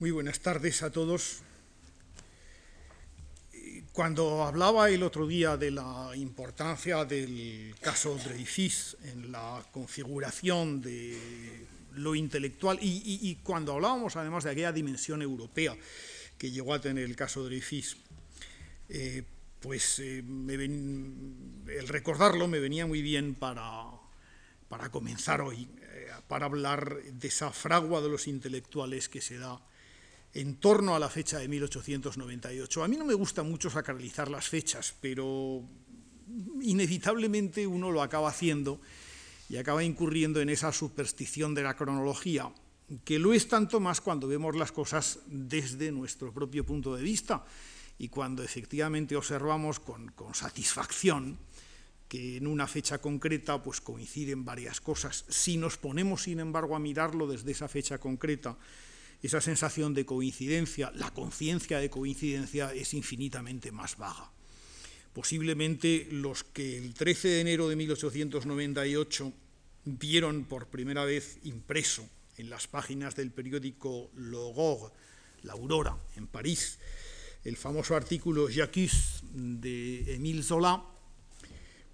Muy buenas tardes a todos. Cuando hablaba el otro día de la importancia del caso Dreyfus en la configuración de lo intelectual y, cuando hablábamos además de aquella dimensión europea que llegó a tener el caso Dreyfus, eh, pues eh, el recordarlo me venía muy bien para, para comenzar hoy, eh, para hablar de esa fragua de los intelectuales que se da en torno a la fecha de 1898. A mí no me gusta mucho sacralizar las fechas, pero inevitablemente uno lo acaba haciendo y acaba incurriendo en esa superstición de la cronología, que lo es tanto más cuando vemos las cosas desde nuestro propio punto de vista y cuando efectivamente observamos con, satisfacción que en una fecha concreta pues coinciden varias cosas. Si nos ponemos, sin embargo, a mirarlo desde esa fecha concreta, esa sensación de coincidencia, la conciencia de coincidencia es infinitamente más vaga. Posiblemente los que el 13 de enero de 1898 vieron por primera vez impreso en las páginas del periódico L'Aurore, La Aurora, en París, el famoso artículo Jacques de Émile Zola,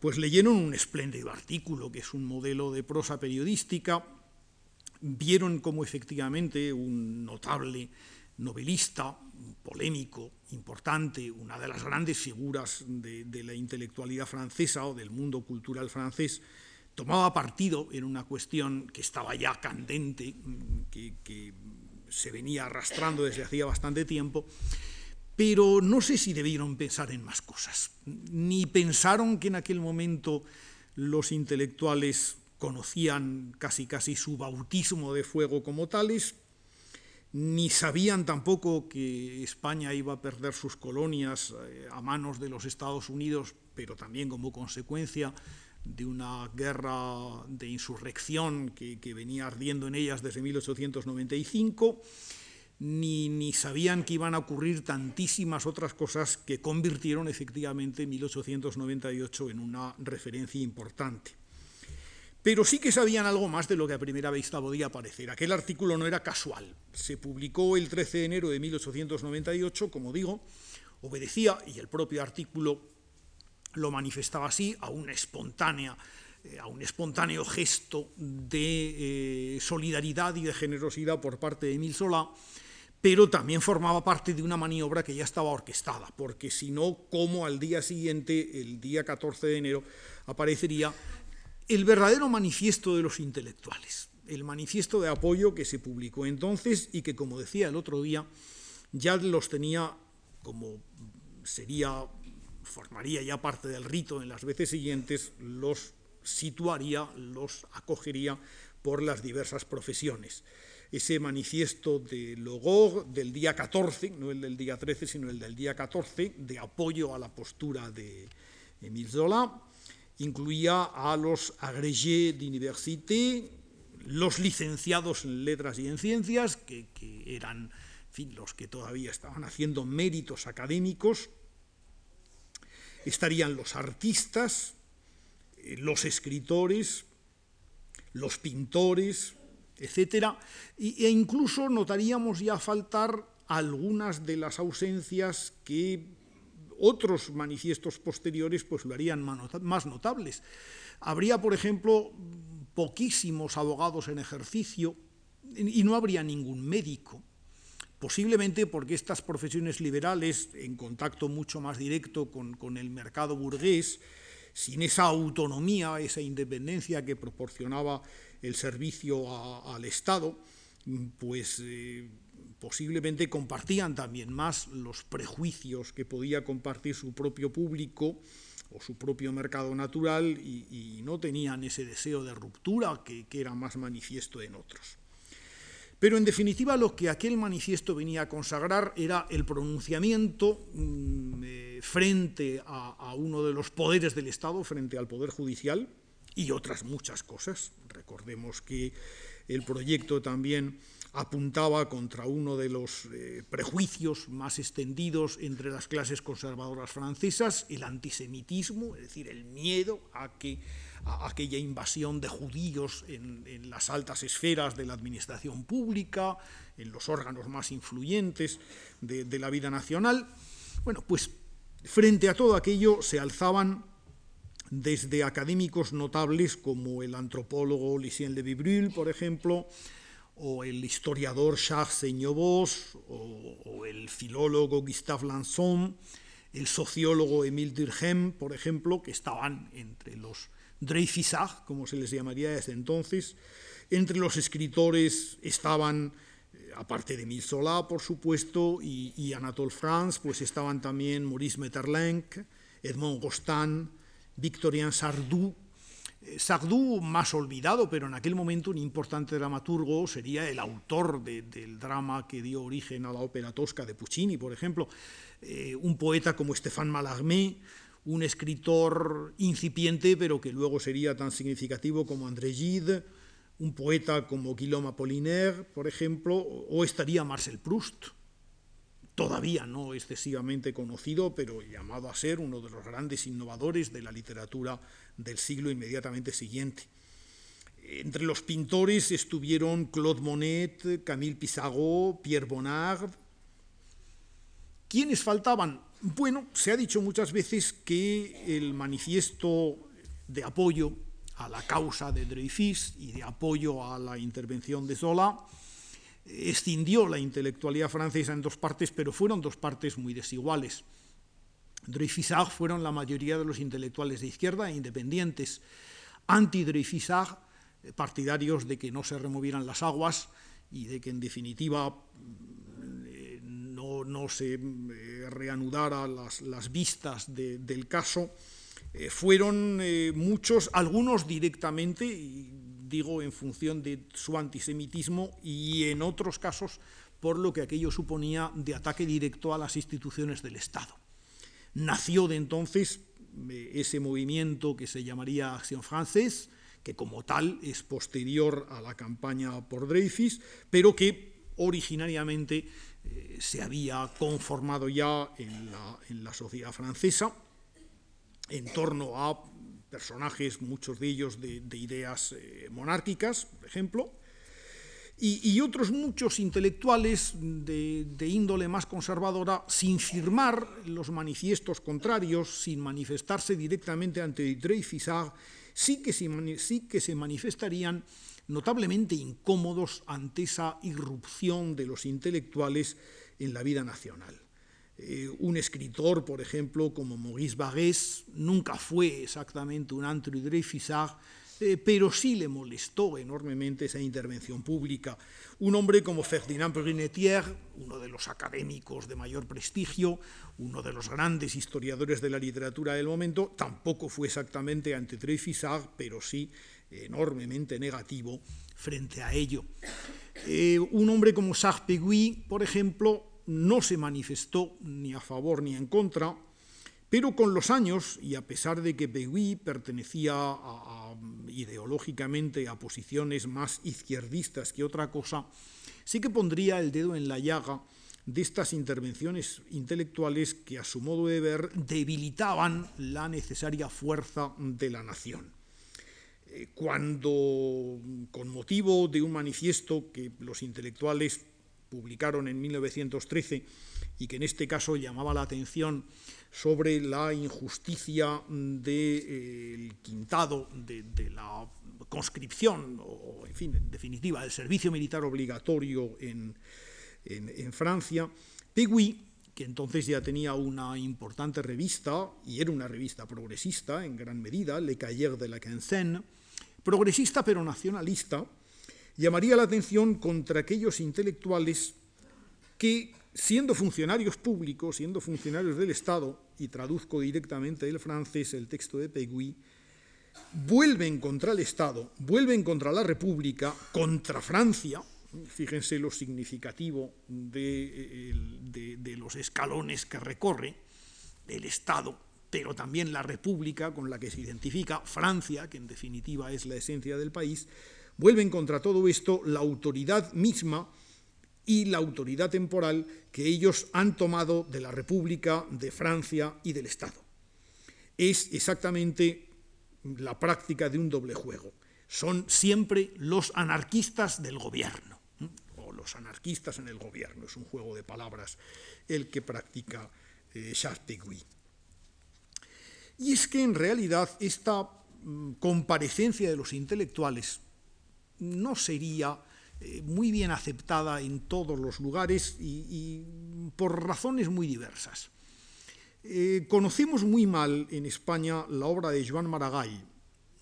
pues leyeron un espléndido artículo que es un modelo de prosa periodística vieron como efectivamente un notable novelista, polémico, importante, una de las grandes figuras de, la intelectualidad francesa o del mundo cultural francés, tomaba partido en una cuestión que estaba ya candente, que se venía arrastrando desde hacía bastante tiempo, pero no sé si debieron pensar en más cosas, ni pensaron que en aquel momento los intelectuales conocían casi casi su bautismo de fuego como tales, ni sabían tampoco que España iba a perder sus colonias eh, a manos de los Estados Unidos, pero también como consecuencia de una guerra de insurrección que, venía ardiendo en ellas desde 1895, ni, ni, sabían que iban a ocurrir tantísimas otras cosas que convirtieron efectivamente 1898 en una referencia importante. Pero sí que sabían algo más de lo que a primera vista podía parecer. Aquel artículo no era casual. Se publicó el 13 de enero de 1898, como digo, obedecía, y el propio artículo lo manifestaba así, a una espontánea eh, a un espontáneo gesto de eh, solidaridad y de generosidad por parte de Emil Solá, pero también formaba parte de una maniobra que ya estaba orquestada, porque si no, ¿cómo al día siguiente, el día 14 de enero, aparecería el verdadero manifiesto de los intelectuales, el manifiesto de apoyo que se publicó entonces y que, como decía el otro día, ya los tenía como sería, formaría ya parte del rito en las veces siguientes, los situaría, los acogería por las diversas profesiones. Ese manifiesto de Logor del día 14, no el del día 13, sino el del día 14, de apoyo a la postura de Emile Zola, incluía a los agrégés d'université, los licenciados en letras y en ciencias, que, eran los que todavía estaban haciendo méritos académicos, estarían los artistas, eh, los escritores, los pintores, etc. E incluso notaríamos ya faltar algunas de las ausencias que otros manifiestos posteriores pues lo harían más notables. Habría, por ejemplo, poquísimos abogados en ejercicio y no habría ningún médico, posiblemente porque estas profesiones liberales, en contacto mucho más directo con, el mercado burgués, sin esa autonomía, esa independencia que proporcionaba el servicio al Estado, pues eh, posiblemente compartían también más los prejuicios que podía compartir su propio público o su propio mercado natural y, no tenían ese deseo de ruptura que, era más manifiesto en otros. Pero en definitiva lo que aquel manifiesto venía a consagrar era el pronunciamiento mm, eh, frente a, a, uno de los poderes del Estado, frente al Poder Judicial y otras muchas cosas. Recordemos que el proyecto también apuntaba contra uno de los eh, prejuicios más extendidos entre las clases conservadoras francesas, el antisemitismo, es decir, el miedo a que a aquella invasión de judíos en, las altas esferas de la administración pública, en los órganos más influyentes de, la vida nacional. Bueno, pues frente a todo aquello se alzaban desde académicos notables como el antropólogo Lucien de Brühl, por ejemplo, o el historiador Charles Seigneaubos, o, o, el filólogo Gustave Lanson, el sociólogo Émile Durkheim, por ejemplo, que estaban entre los Dreyfusards, como se les llamaría desde entonces. Entre los escritores estaban, eh, aparte de Emile Zola, por supuesto, y, y Anatole France, pues estaban también Maurice Maeterlinck, Edmond Rostand, Victorien Sardou, Sardou, más olvidado, pero en aquel momento un importante dramaturgo, sería el autor de, del drama que dio origen a la ópera tosca de Puccini, por ejemplo, eh, un poeta como Stéphane Mallarmé, un escritor incipiente, pero que luego sería tan significativo como André Gide, un poeta como Guillaume Apollinaire, por ejemplo, o estaría Marcel Proust, todavía no excesivamente conocido, pero llamado a ser uno de los grandes innovadores de la literatura del siglo inmediatamente siguiente. Entre los pintores estuvieron Claude Monet, Camille Pissarro, Pierre Bonnard. ¿Quiénes faltaban? Bueno, se ha dicho muchas veces que el manifiesto de apoyo a la causa de Dreyfus y de apoyo a la intervención de Zola escindió la intelectualidad francesa en dos partes, pero fueron dos partes muy desiguales. Dreyfusard fueron la mayoría de los intelectuales de izquierda e independientes, anti-Dreyfusard, eh, partidarios de que no se removieran las aguas y de que en definitiva eh, no, no se eh, reanudara las, las vistas de, del caso, fueron muchos, algunos directamente, digo en función de su antisemitismo y en otros casos por lo que aquello suponía de ataque directo a las instituciones del Estado. Nació de entonces eh, ese movimiento que se llamaría Acción Française, que como tal es posterior a la campaña por Dreyfus, pero que originariamente eh, se había conformado ya en la, en la sociedad francesa en torno a personajes, muchos de ellos de, de ideas eh, monárquicas, por ejemplo, y, otros muchos intelectuales de, índole más conservadora, sin firmar los manifiestos contrarios, sin manifestarse directamente ante Dreyfus, sí sí que se manifestarían notablemente incómodos ante esa irrupción de los intelectuales en la vida nacional. Eh, un escritor, por ejemplo, como Maurice Barrès, nunca fue exactamente un Andrew Dreyfusard, eh, pero sí le molestó enormemente esa intervención pública. Un hombre como Ferdinand Brunetière, uno de los académicos de mayor prestigio, uno de los grandes historiadores de la literatura del momento, tampoco fue exactamente ante Dreyfusard, pero sí enormemente negativo frente a ello. Eh, un hombre como Sartre por ejemplo, no se manifestó ni a favor ni en contra, pero con los años, y a pesar de que Pegui pertenecía ideológicamente a posiciones más izquierdistas que otra cosa, sí que pondría el dedo en la llaga de estas intervenciones intelectuales que, a su modo de ver, debilitaban la necesaria fuerza de la nación. Eh, cuando, con motivo de un manifiesto que los intelectuales publicaron en 1913 y que en este caso llamaba la atención sobre la injusticia del de, eh, quintado de, la conscripción, o en fin, en definitiva, del servicio militar obligatorio en, Francia, Pegui, que entonces ya tenía una importante revista, y era una revista progresista en gran medida, Le Cahiers de la Quincenne, progresista pero nacionalista, llamaría la atención contra aquellos intelectuales que, siendo funcionarios públicos, siendo funcionarios del Estado, y traduzco directamente del francés el texto de Pegui, vuelven contra el Estado, vuelven contra la República, contra Francia, fíjense lo significativo de, de, de los escalones que recorre el Estado, pero también la República con la que se identifica Francia, que en definitiva es la esencia del país, vuelven contra todo esto la autoridad misma y la autoridad temporal que ellos han tomado de la República, de Francia y del Estado. Es exactamente la práctica de un doble juego. Son siempre los anarquistas del gobierno, o los anarquistas en el gobierno, es un juego de palabras el que practica eh, Y es que en realidad esta mm, comparecencia de los intelectuales no sería eh, muy bien aceptada en todos los lugares y, por razones muy diversas. Eh, conocemos muy mal en España la obra de Joan Maragall,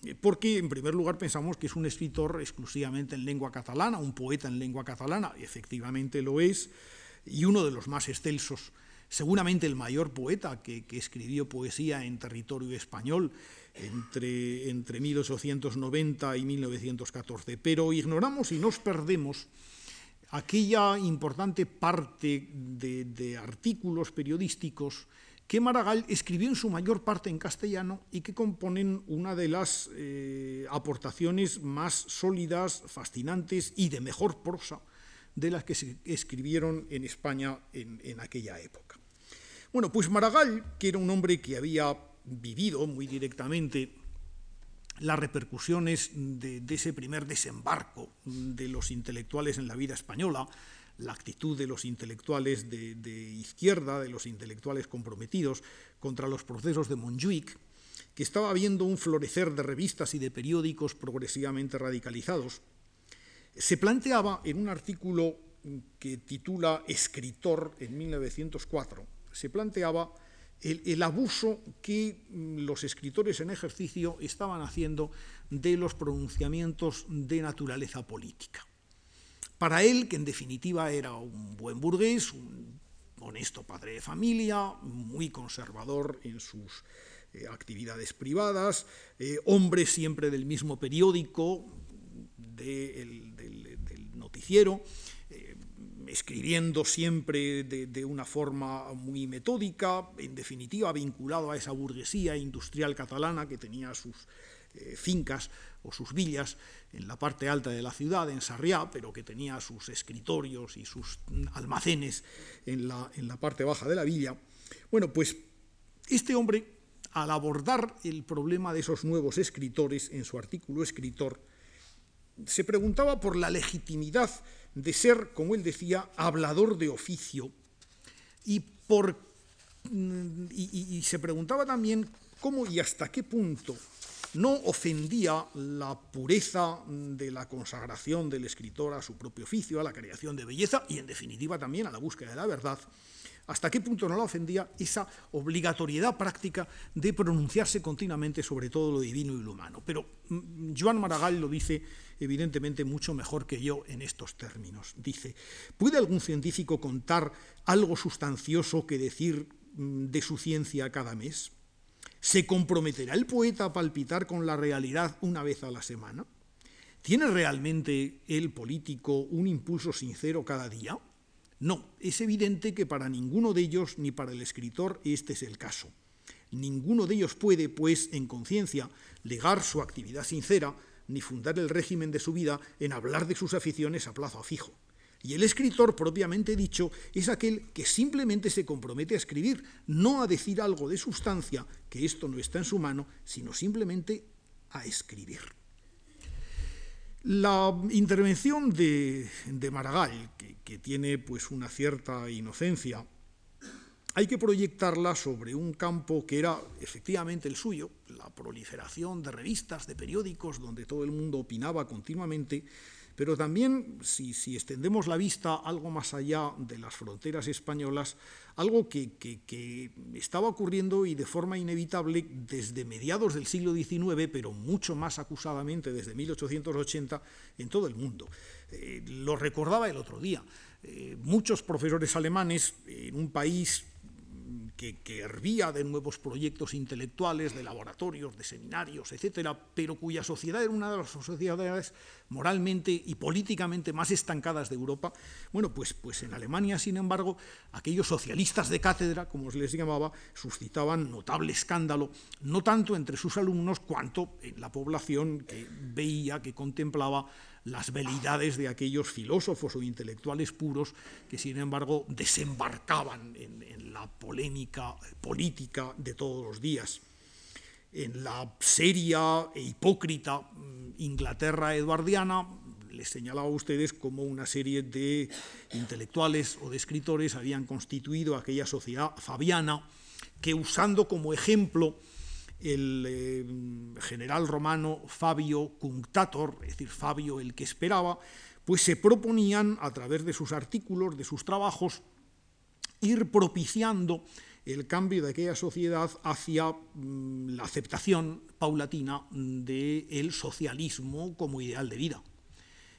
eh, porque en primer lugar pensamos que es un escritor exclusivamente en lengua catalana, un poeta en lengua catalana, efectivamente lo es, y uno de los más excelsos, seguramente el mayor poeta que escribió poesía en territorio español, entre, entre 1890 y 1914, pero ignoramos y nos perdemos aquella importante parte de, artículos periodísticos que Maragall escribió en su mayor parte en castellano y que componen una de las eh, aportaciones más sólidas, fascinantes y de mejor prosa de las que se escribieron en España en, aquella época. Bueno, pues Maragall, que era un hombre que había vivido muy directamente las repercusiones de, ese primer desembarco de los intelectuales en la vida española, la actitud de los intelectuales de, izquierda, de los intelectuales comprometidos contra los procesos de Montjuic, que estaba habiendo un florecer de revistas y de periódicos progresivamente radicalizados, se planteaba en un artículo que titula Escritor en 1904, se planteaba el, abuso que mm, los escritores en ejercicio estaban haciendo de los pronunciamientos de naturaleza política. Para él, que en definitiva era un buen burgués, un honesto padre de familia, muy conservador en sus eh, actividades privadas, eh, hombre siempre del mismo periódico, del noticiero, escribiendo siempre de, una forma muy metódica, en definitiva vinculado a esa burguesía industrial catalana que tenía sus eh, fincas o sus villas en la parte alta de la ciudad, en Sarriá, pero que tenía sus escritorios y sus almacenes en la, en la parte baja de la villa. Bueno, pues este hombre, al abordar el problema de esos nuevos escritores en su artículo Escritor, se preguntaba por la legitimidad de ser, como él decía, hablador de oficio. Y, por, mm, y, se preguntaba también cómo y hasta qué punto no ofendía la pureza de la consagración del escritor a su propio oficio, a la creación de belleza y, en definitiva, también a la búsqueda de la verdad, hasta qué punto no la ofendía esa obligatoriedad práctica de pronunciarse continuamente sobre todo lo divino y lo humano. Pero mm, Joan Maragall lo dice evidentemente mucho mejor que yo en estos términos. Dice, ¿puede algún científico contar algo sustancioso que decir mm, de su ciencia cada mes? ¿Se comprometerá el poeta a palpitar con la realidad una vez a la semana? ¿Tiene realmente el político un impulso sincero cada día? No, es evidente que para ninguno de ellos, ni para el escritor, este es el caso. Ninguno de ellos puede, pues, en conciencia, legar su actividad sincera ni fundar el régimen de su vida en hablar de sus aficiones a plazo fijo. Y el escritor, propiamente dicho, es aquel que simplemente se compromete a escribir, no a decir algo de sustancia, que esto no está en su mano, sino simplemente a escribir. La intervención de, Maragall, que, que, tiene pues una cierta inocencia, hay que proyectarla sobre un campo que era efectivamente el suyo, la proliferación de revistas, de periódicos, donde todo el mundo opinaba continuamente, pero también, si, extendemos la vista algo más allá de las fronteras españolas, algo que, estaba ocurriendo y de forma inevitable desde mediados del siglo XIX, pero mucho más acusadamente desde 1880 en todo el mundo. Eh, lo recordaba el otro día. Eh, muchos profesores alemanes en un país que, hervía de nuevos proyectos intelectuales, de laboratorios, de seminarios, etcétera, pero cuya sociedad era una de las sociedades moralmente y políticamente más estancadas de Europa. Bueno, pues, pues en Alemania, sin embargo, aquellos socialistas de cátedra, como se les llamaba, suscitaban notable escándalo, no tanto entre sus alumnos cuanto en la población que veía, que contemplaba las veleidades de aquellos filósofos o intelectuales puros que, sin embargo, desembarcaban en, la polémica política de todos los días. En la seria e hipócrita mm, Inglaterra eduardiana, les señalaba a ustedes cómo una serie de intelectuales o de escritores habían constituido aquella sociedad fabiana que usando como ejemplo el eh, general romano Fabio Cunctator, es decir, Fabio el que esperaba, pues se proponían a través de sus artículos, de sus trabajos, ir propiciando el cambio de aquella sociedad hacia mm, la aceptación paulatina del socialismo como ideal de vida.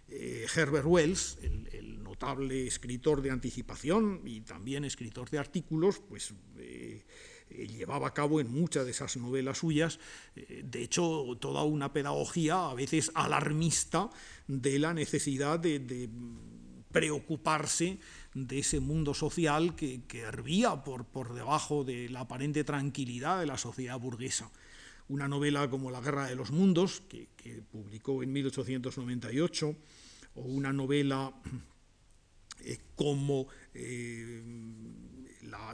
Eh, Herbert Wells, el, notable escritor de anticipación y también escritor de artículos, pues eh, eh, llevaba a cabo en muchas de esas novelas suyas, de hecho, toda una pedagogía a veces alarmista de la necesidad de, preocuparse de ese mundo social que, hervía por, por debajo de la aparente tranquilidad de la sociedad burguesa. Una novela como La Guerra de los Mundos, que, publicó en 1898, o una novela eh, como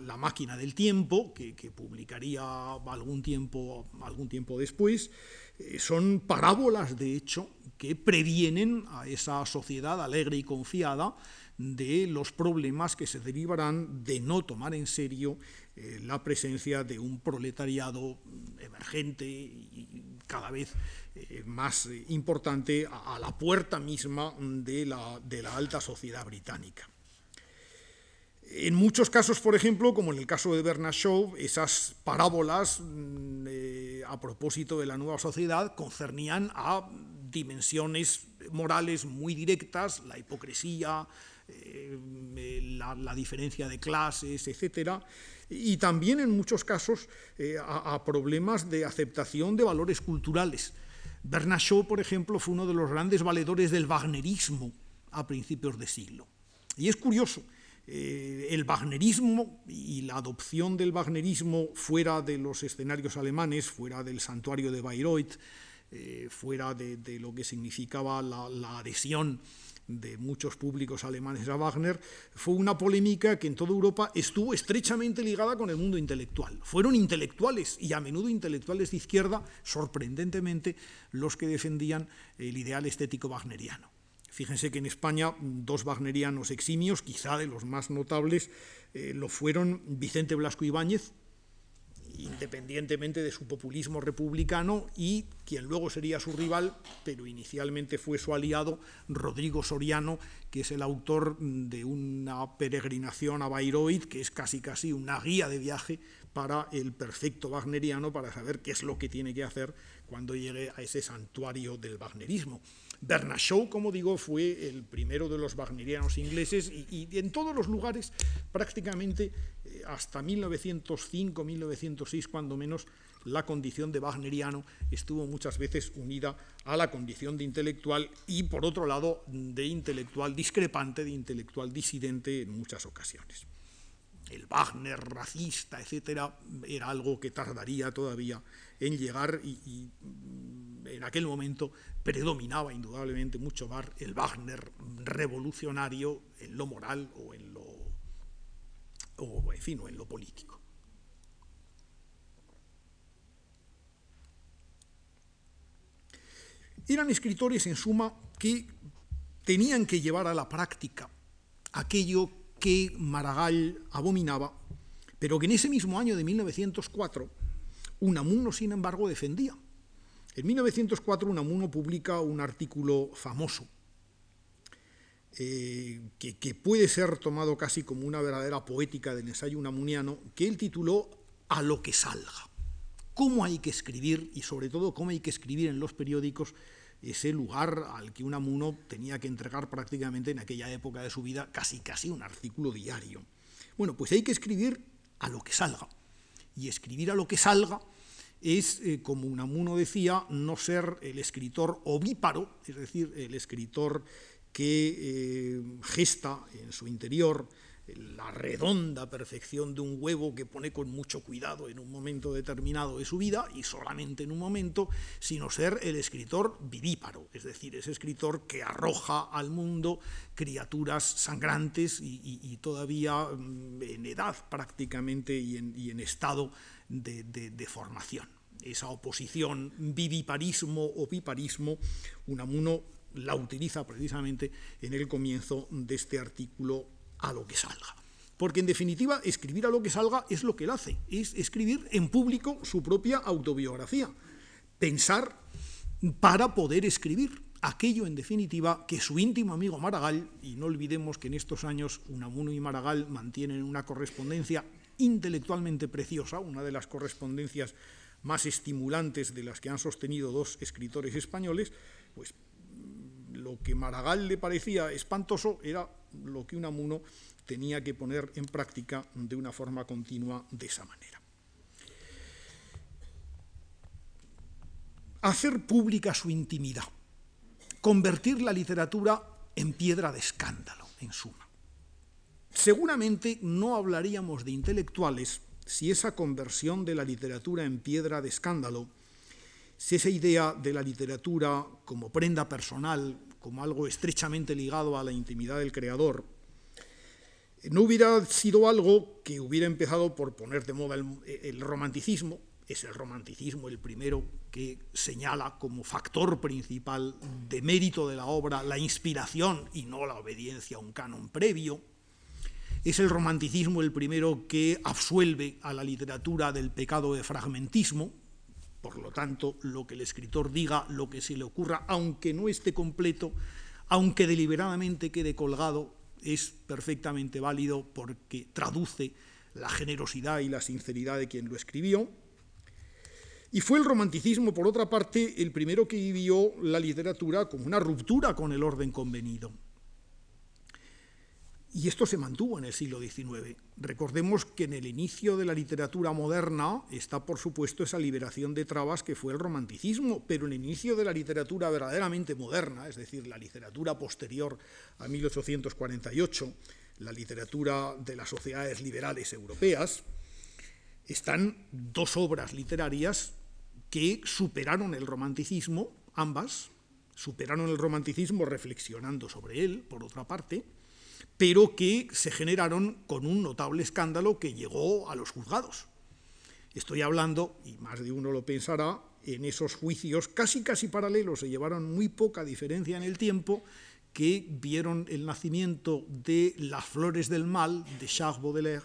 la, máquina del tiempo, que, publicaría algún tiempo, algún tiempo después, eh, son parábolas, de hecho, que previenen a esa sociedad alegre y confiada de los problemas que se derivarán de no tomar en serio eh, la presencia de un proletariado emergente y cada vez eh, más importante a, la puerta misma de la, de la alta sociedad británica. En muchos casos, por ejemplo, como en el caso de Bernard Shaw, esas parábolas mm, eh, a propósito de la nueva sociedad concernían a dimensiones morales muy directas, la hipocresía, eh, la, diferencia de clases, etc. Y también en muchos casos eh, a, a, problemas de aceptación de valores culturales. Bernard Shaw, por ejemplo, fue uno de los grandes valedores del wagnerismo a principios de siglo. Y es curioso, eh, el wagnerismo y la adopción del wagnerismo fuera de los escenarios alemanes, fuera del santuario de Bayreuth, eh, fuera de, lo que significaba la, adhesión de muchos públicos alemanes a Wagner, fue una polémica que en toda Europa estuvo estrechamente ligada con el mundo intelectual. Fueron intelectuales, y a menudo intelectuales de izquierda, sorprendentemente, los que defendían el ideal estético wagneriano. Fíjense que en España dos wagnerianos eximios, quizá de los más notables, eh, lo fueron Vicente Blasco Ibáñez, independientemente de su populismo republicano, y quien luego sería su rival, pero inicialmente fue su aliado, Rodrigo Soriano, que es el autor de una peregrinación a Bayreuth, que es casi casi una guía de viaje para el perfecto wagneriano, para saber qué es lo que tiene que hacer cuando llegue a ese santuario del wagnerismo. Bernard Shaw, como digo, fue el primero de los wagnerianos ingleses y, en todos los lugares, prácticamente eh, hasta 1905, 1906, cuando menos, la condición de wagneriano estuvo muchas veces unida a la condición de intelectual y, por otro lado, de intelectual discrepante, de intelectual disidente en muchas ocasiones. El Wagner racista, etcétera, era algo que tardaría todavía en llegar y en aquel momento predominaba indudablemente mucho más el Wagner revolucionario en lo moral o en lo, o, en, fin, en lo político. Eran escritores, en suma, que tenían que llevar a la práctica aquello que Maragall abominaba, pero que en ese mismo año de 1904 Unamuno, sin embargo, defendía. En 1904 Unamuno publica un artículo famoso eh, que, puede ser tomado casi como una verdadera poética del ensayo unamuniano, que él tituló A lo que salga. Cómo hay que escribir y sobre todo cómo hay que escribir en los periódicos ese lugar al que Unamuno tenía que entregar prácticamente en aquella época de su vida casi casi un artículo diario. Bueno, pues hay que escribir a lo que salga. Y escribir a lo que salga es, eh, como Unamuno decía, no ser el escritor ovíparo, es decir, el escritor que eh, gesta en su interior la redonda perfección de un huevo que pone con mucho cuidado en un momento determinado de su vida y solamente en un momento, sino ser el escritor vivíparo, es decir, ese escritor que arroja al mundo criaturas sangrantes y, todavía mm, en edad prácticamente y en, estado de, formación. Esa oposición viviparismo o Unamuno la utiliza precisamente en el comienzo de este artículo a lo que salga. Porque en definitiva, escribir a lo que salga es lo que él hace, es escribir en público su propia autobiografía, pensar para poder escribir aquello en definitiva que su íntimo amigo Maragall, y no olvidemos que en estos años Unamuno y Maragall mantienen una correspondencia intelectualmente preciosa, una de las correspondencias más estimulantes de las que han sostenido dos escritores españoles, pues lo que Maragall le parecía espantoso era lo que Unamuno tenía que poner en práctica de una forma continua de esa manera. Hacer pública su intimidad, convertir la literatura en piedra de escándalo, en suma. Seguramente no hablaríamos de intelectuales si esa conversión de la literatura en piedra de escándalo, si esa idea de la literatura como prenda personal, como algo estrechamente ligado a la intimidad del creador, no hubiera sido algo que hubiera empezado por poner de moda el, romanticismo, es el romanticismo el primero que señala como factor principal de mérito de la obra la inspiración y no la obediencia a un canon previo, es el romanticismo el primero que absuelve a la literatura del pecado de fragmentismo, por lo tanto, lo que el escritor diga, lo que se le ocurra, aunque no esté completo, aunque deliberadamente quede colgado, es perfectamente válido porque traduce la generosidad y la sinceridad de quien lo escribió. Y fue el romanticismo, por otra parte, el primero que vivió la literatura como una ruptura con el orden convenido. Y esto se mantuvo en el siglo XIX. Recordemos que en el inicio de la literatura moderna está, por supuesto, esa liberación de trabas que fue el romanticismo, pero en el inicio de la literatura verdaderamente moderna, es decir, la literatura posterior a 1848, la literatura de las sociedades liberales europeas, están dos obras literarias que superaron el romanticismo, ambas, superaron el romanticismo reflexionando sobre él, por otra parte, pero que se generaron con un notable escándalo que llegó a los juzgados. Estoy hablando, y más de uno lo pensará, en esos juicios casi casi paralelos, se llevaron muy poca diferencia en el tiempo, que vieron el nacimiento de Las Flores del Mal de Charles Baudelaire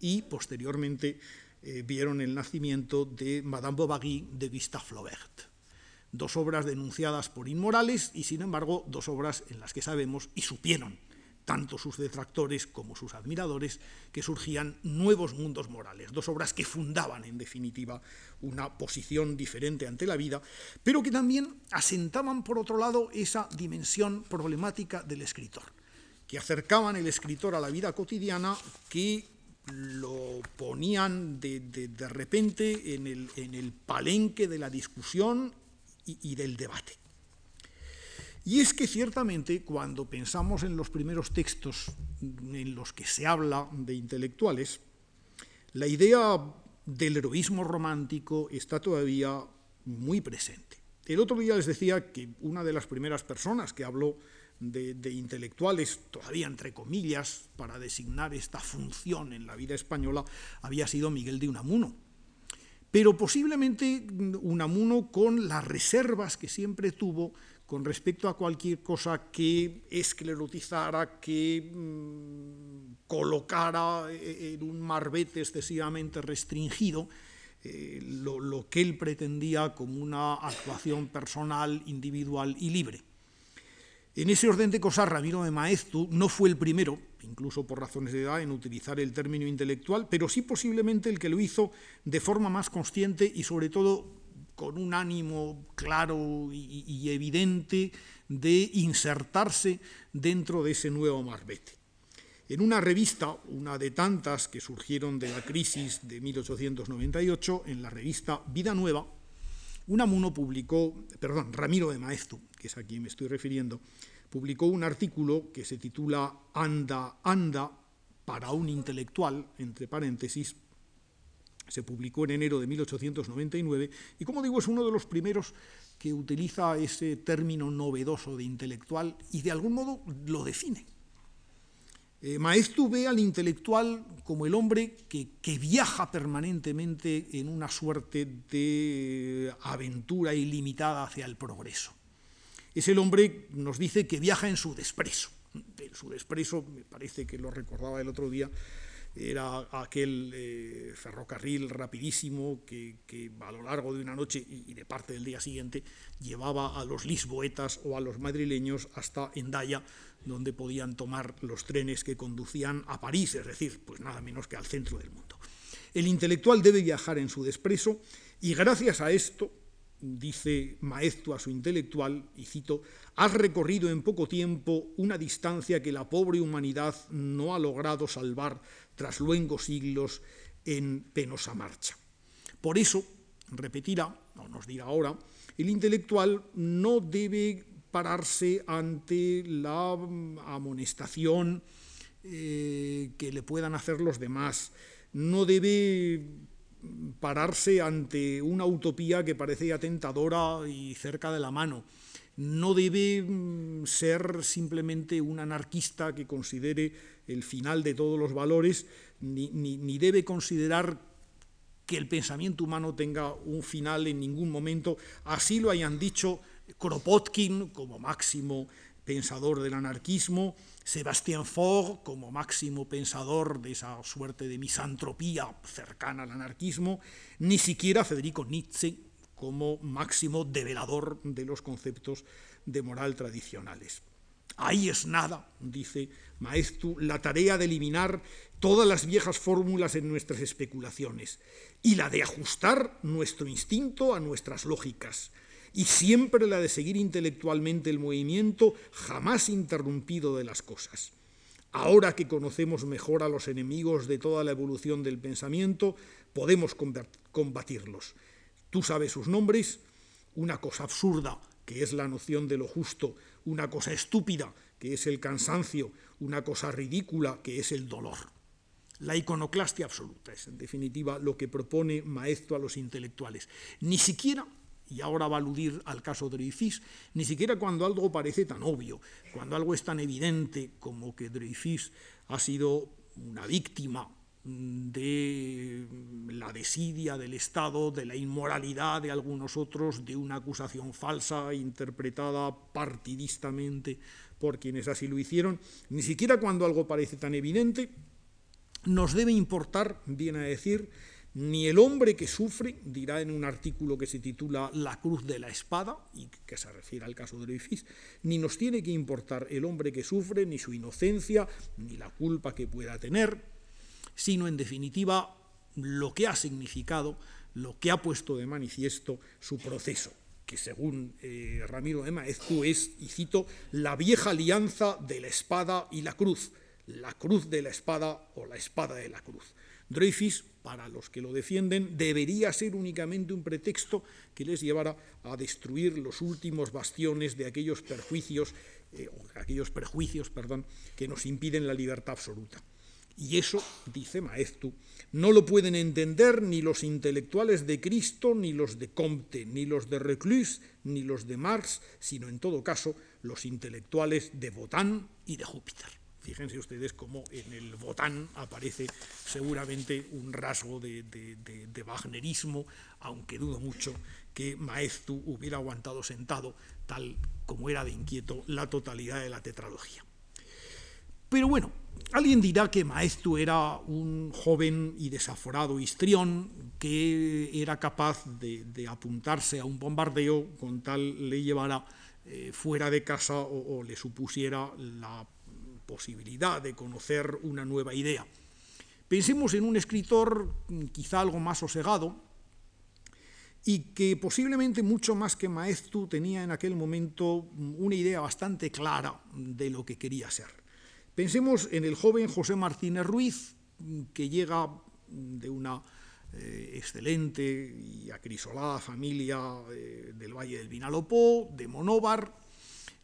y posteriormente eh, vieron el nacimiento de Madame Bovary de Gustave Flaubert. Dos obras denunciadas por inmorales y sin embargo dos obras en las que sabemos y supieron tanto sus detractores como sus admiradores, que surgían nuevos mundos morales, dos obras que fundaban, en definitiva, una posición diferente ante la vida, pero que también asentaban, por otro lado, esa dimensión problemática del escritor, que acercaban el escritor a la vida cotidiana, que lo ponían de, repente en el, palenque de la discusión y del debate. Y es que ciertamente cuando pensamos en los primeros textos en los que se habla de intelectuales, la idea del heroísmo romántico está todavía muy presente. El otro día les decía que una de las primeras personas que habló de, intelectuales, todavía entre comillas, para designar esta función en la vida española, había sido Miguel de Unamuno. Pero posiblemente Unamuno con las reservas que siempre tuvo con respecto a cualquier cosa que esclerotizara, que mm, colocara eh, en un marbete excesivamente restringido eh, lo, que él pretendía como una actuación personal, individual y libre. En ese orden de cosas, Ramiro de Maeztu no fue el primero, incluso por razones de edad, en utilizar el término intelectual, pero sí posiblemente el que lo hizo de forma más consciente y sobre todo con un ánimo claro y, evidente de insertarse dentro de ese nuevo marbete. En una revista, una de tantas que surgieron de la crisis de 1898, en la revista Vida Nueva, Unamuno publicó, perdón, Ramiro de Maestu, que es a quien me estoy refiriendo, publicó un artículo que se titula Anda, anda para un intelectual, entre paréntesis, se publicó en enero de 1899 y, como digo, es uno de los primeros que utiliza ese término novedoso de intelectual y de algún modo lo define. Eh, ve al intelectual como el hombre que, que, viaja permanentemente en una suerte de aventura ilimitada hacia el progreso. Es el hombre, nos dice, que viaja en su despreso. En su despreso, me parece que lo recordaba el otro día, era aquel eh, ferrocarril rapidísimo que, a lo largo de una noche y, de parte del día siguiente llevaba a los lisboetas o a los madrileños hasta Endaya, donde podían tomar los trenes que conducían a París, es decir, pues nada menos que al centro del mundo. El intelectual debe viajar en su despreso y gracias a esto, dice Maestu a su intelectual, y cito, has recorrido en poco tiempo una distancia que la pobre humanidad no ha logrado salvar tras luengos siglos en penosa marcha. Por eso, repetirá, o nos dirá ahora, el intelectual no debe pararse ante la amonestación eh, que le puedan hacer los demás, no debe pararse ante una utopía que parecía tentadora y cerca de la mano, no debe mm, ser simplemente un anarquista que considere el final de todos los valores, ni, debe considerar que el pensamiento humano tenga un final en ningún momento. Así lo hayan dicho Kropotkin como máximo pensador del anarquismo, Sebastián Faure como máximo pensador de esa suerte de misantropía cercana al anarquismo, ni siquiera Federico Nietzsche como máximo develador de los conceptos de moral tradicionales. Ahí es nada, dice Maestu, la tarea de eliminar todas las viejas fórmulas en nuestras especulaciones y la de ajustar nuestro instinto a nuestras lógicas y siempre la de seguir intelectualmente el movimiento jamás interrumpido de las cosas. Ahora que conocemos mejor a los enemigos de toda la evolución del pensamiento, podemos combatirlos. Tú sabes sus nombres, una cosa absurda que es la noción de lo justo, una cosa estúpida, que es el cansancio, una cosa ridícula, que es el dolor. La iconoclastia absoluta es, en definitiva, lo que propone Maestro a los intelectuales. Ni siquiera, y ahora va a aludir al caso Dreyfus, ni siquiera cuando algo parece tan obvio, cuando algo es tan evidente como que Dreyfus ha sido una víctima de la desidia del Estado, de la inmoralidad de algunos otros, de una acusación falsa interpretada partidistamente por quienes así lo hicieron, ni siquiera cuando algo parece tan evidente, nos debe importar, viene a decir, ni el hombre que sufre, dirá en un artículo que se titula La cruz de la espada, y que se refiere al caso de Dreyfus, ni nos tiene que importar el hombre que sufre, ni su inocencia, ni la culpa que pueda tener, sino en definitiva lo que ha significado, lo que ha puesto de manifiesto su proceso, que según eh, Ramiro de Maeztu es, y cito, la vieja alianza de la espada y la cruz, la cruz de la espada o la espada de la cruz. Dreyfus, para los que lo defienden, debería ser únicamente un pretexto que les llevara a destruir los últimos bastiones de aquellos perjuicios, eh, aquellos prejuicios perdón, que nos impiden la libertad absoluta. Y eso, dice Maestu, no lo pueden entender ni los intelectuales de Cristo, ni los de Comte, ni los de Reclus, ni los de Marx, sino en todo caso los intelectuales de Botán y de Júpiter. Fíjense ustedes cómo en el Botán aparece seguramente un rasgo de, de, Wagnerismo, aunque dudo mucho que Maestu hubiera aguantado sentado, tal como era de inquieto, la totalidad de la tetralogía. Pero bueno, alguien dirá que Maestu era un joven y desaforado histrión que era capaz de, apuntarse a un bombardeo con tal le llevara eh, fuera de casa o, le supusiera la posibilidad de conocer una nueva idea. Pensemos en un escritor quizá algo más sosegado y que posiblemente mucho más que Maestu tenía en aquel momento una idea bastante clara de lo que quería ser. Pensemos en el joven José Martínez Ruiz, que llega de una eh, excelente y acrisolada familia eh, del Valle del Vinalopó, de Monóvar,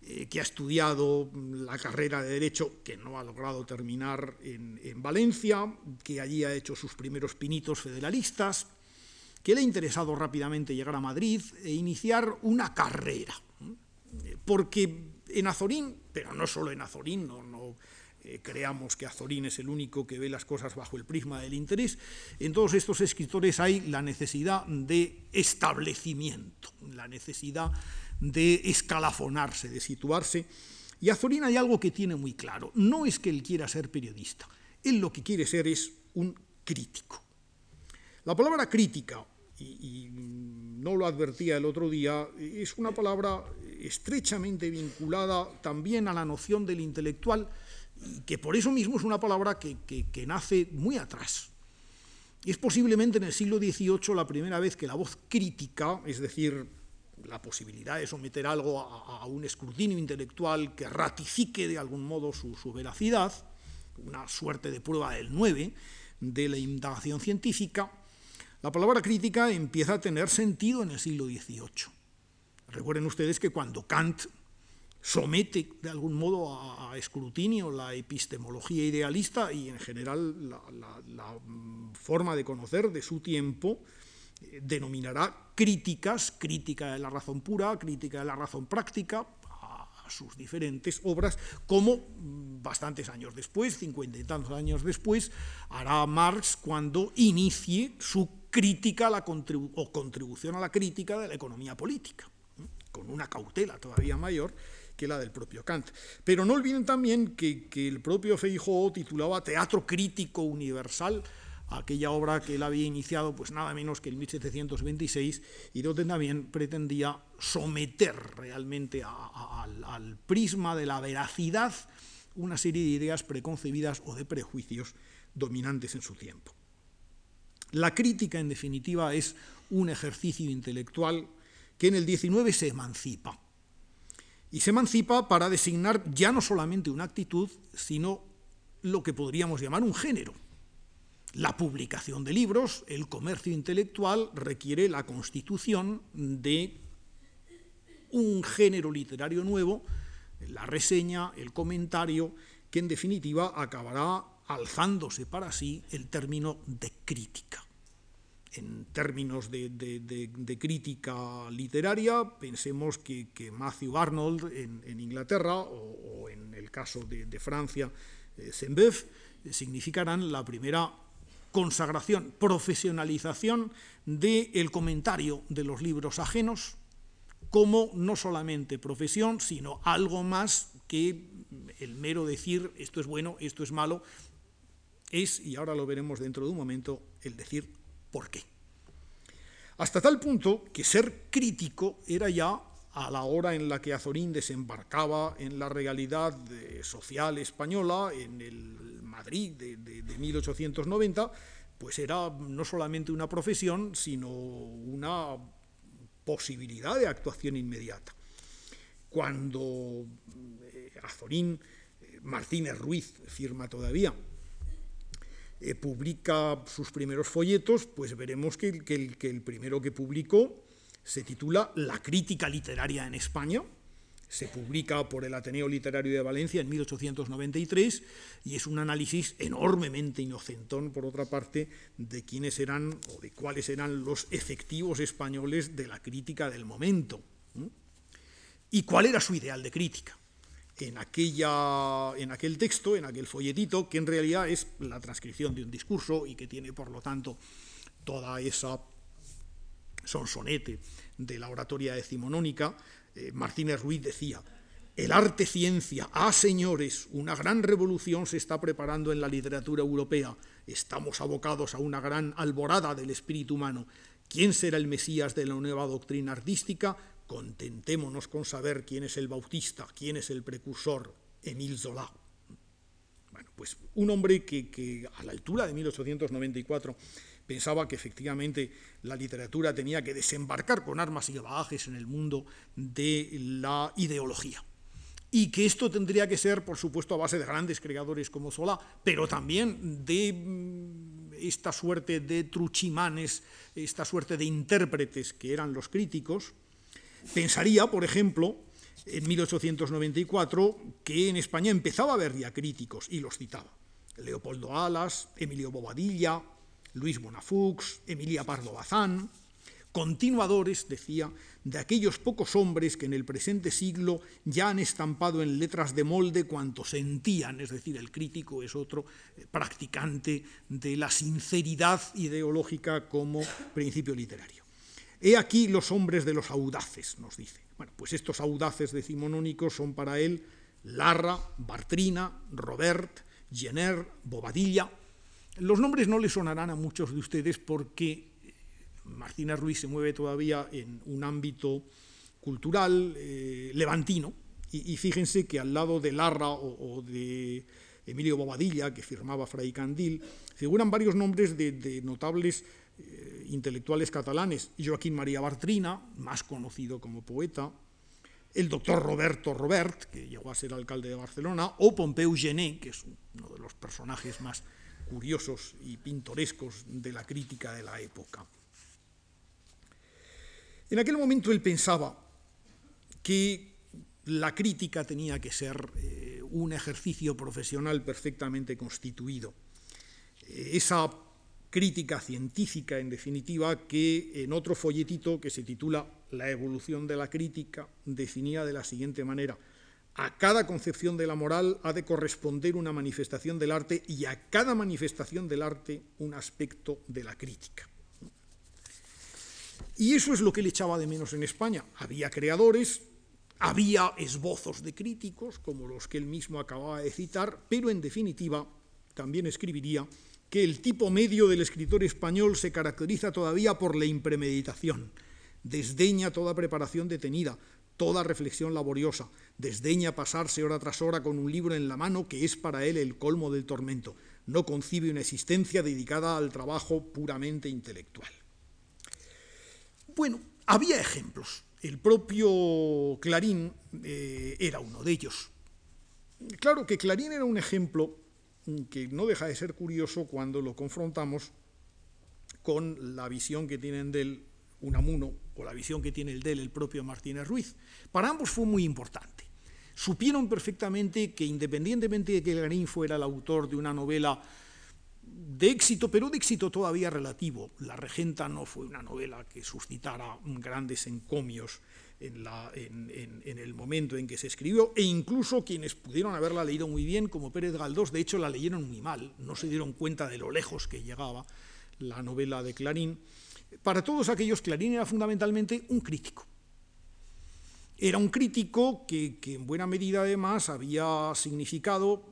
eh, que ha estudiado la carrera de Derecho, que no ha logrado terminar en, en, Valencia, que allí ha hecho sus primeros pinitos federalistas, que le ha interesado rápidamente llegar a Madrid e iniciar una carrera. Porque en Azorín, pero no solo en Azorín, no, no eh, creamos que Azorín es el único que ve las cosas bajo el prisma del interés, en todos estos escritores hay la necesidad de establecimiento, la necesidad de escalafonarse, de situarse. Y Azorín hay algo que tiene muy claro, no es que él quiera ser periodista, él lo que quiere ser es un crítico. La palabra crítica, y, no lo advertía el otro día, es una palabra estrechamente vinculada también a la noción del intelectual, y que por eso mismo es una palabra que, nace muy atrás. Es posiblemente en el siglo XVIII la primera vez que la voz crítica, es decir, la posibilidad de someter algo a, un escrutinio intelectual que ratifique de algún modo su, veracidad, una suerte de prueba del 9 de la indagación científica, la palabra crítica empieza a tener sentido en el siglo XVIII. Recuerden ustedes que cuando Kant somete de algún modo a, escrutinio la epistemología idealista y en general la, forma de conocer de su tiempo, denominará críticas, crítica de la razón pura, crítica de la razón práctica, a sus diferentes obras, como mm, bastantes años después, cincuenta y tantos años después, hará Marx cuando inicie su crítica la o contribución a la crítica de la economía política, con una cautela todavía mayor, que la del propio Kant. Pero no olviden también que, el propio Feijóo titulaba Teatro Crítico Universal, aquella obra que él había iniciado pues nada menos que en 1726 y donde también pretendía someter realmente al, prisma de la veracidad una serie de ideas preconcebidas o de prejuicios dominantes en su tiempo. La crítica, en definitiva, es un ejercicio intelectual que en el XIX se emancipa y se emancipa para designar ya no solamente una actitud, sino lo que podríamos llamar un género. La publicación de libros, el comercio intelectual requiere la constitución de un género literario nuevo, la reseña, el comentario, que en definitiva acabará alzándose para sí el término de crítica. En términos de, crítica literaria, pensemos que, Matthew Arnold en, Inglaterra o, en el caso de, Francia, eh, eh, significarán la primera consagración, profesionalización del comentario de los libros ajenos como no solamente profesión, sino algo más que el mero decir esto es bueno, esto es malo, es, y ahora lo veremos dentro de un momento, el decir por qué. Hasta tal punto que ser crítico era ya a la hora en la que Azorín desembarcaba en la realidad social española, en el Madrid de, 1890, pues era no solamente una profesión, sino una posibilidad de actuación inmediata. Cuando eh, Azorín eh, Martínez Ruiz firma todavía eh, publica sus primeros folletos, pues veremos que, el primero que publicó se titula La crítica literaria en España, se publica por el Ateneo Literario de Valencia en 1893 y es un análisis enormemente inocentón, por otra parte, de quiénes eran o de cuáles eran los efectivos españoles de la crítica del momento y cuál era su ideal de crítica. En, aquella, en aquel texto, en aquel folletito, que en realidad es la transcripción de un discurso y que tiene, por lo tanto, toda esa sonsonete de la oratoria decimonónica, eh, Martínez Ruiz decía, el arte ciencia, ah señores, una gran revolución se está preparando en la literatura europea, estamos abocados a una gran alborada del espíritu humano. ¿Quién será el Mesías de la nueva doctrina artística? contentémonos con saber quién es el bautista, quién es el precursor, Emile Zola. Bueno, pues un hombre que, a la altura de 1894 pensaba que efectivamente la literatura tenía que desembarcar con armas y bagajes en el mundo de la ideología. y que esto tendría que ser, por supuesto, a base de grandes creadores como Zola, pero también de mm, esta suerte de truchimanes, esta suerte de intérpretes que eran los críticos, pensaría, por ejemplo, en 1894, que en España empezaba a haber ya críticos, y los citaba. Leopoldo Alas, Emilio Bobadilla, Luis Bonafux, Emilia Pardo Bazán, continuadores, decía, de aquellos pocos hombres que en el presente siglo ya han estampado en letras de molde cuanto sentían, es decir, el crítico es otro eh, practicante de la sinceridad ideológica como principio literario. He aquí los hombres de los audaces, nos dice. Bueno, pues estos audaces decimonónicos son para él Larra, Bartrina, Robert, Jenner, Bobadilla. Los nombres no le sonarán a muchos de ustedes porque Martina Ruiz se mueve todavía en un ámbito cultural eh, levantino, y, fíjense que al lado de Larra o, de Emilio Bobadilla, que firmaba Fray Candil, figuran varios nombres de, notables eh, intelectuales catalanes. Joaquín María Bartrina, más conocido como poeta, el doctor Roberto Robert, que llegó a ser alcalde de Barcelona, o Pompeu Gené, que es uno de los personajes más curiosos y pintorescos de la crítica de la época. En aquel momento él pensaba que la crítica tenía que ser eh, un ejercicio profesional perfectamente constituido. Eh, esa crítica científica, en definitiva, que en otro folletito que se titula La evolución de la crítica definía de la siguiente manera. A cada concepción de la moral ha de corresponder una manifestación del arte y a cada manifestación del arte un aspecto de la crítica. Y eso es lo que le echaba de menos en España. Había creadores, había esbozos de críticos, como los que él mismo acababa de citar, pero en definitiva también escribiría que el tipo medio del escritor español se caracteriza todavía por la impremeditación, desdeña toda preparación detenida, toda reflexión laboriosa, desdeña pasarse hora tras hora con un libro en la mano que es para él el colmo del tormento, no concibe una existencia dedicada al trabajo puramente intelectual. Bueno, había ejemplos. El propio Clarín eh, era uno de ellos. Claro que Clarín era un ejemplo que no deja de ser curioso cuando lo confrontamos con la visión que tienen de él Unamuno o la visión que tiene el de el propio Martínez Ruiz. Para ambos fue muy importante. Supieron perfectamente que independientemente de que Clarín fuera el autor de una novela de éxito, pero de éxito todavía relativo. La Regenta no fue una novela que suscitara grandes encomios en, el momento en que se escribió, e incluso quienes pudieron haberla leído muy bien, como Pérez Galdós, de hecho la leyeron muy mal, no se dieron cuenta de lo lejos que llegaba la novela de Clarín. Para todos aquellos, Clarín era fundamentalmente un crítico. Era un crítico que en buena medida además había significado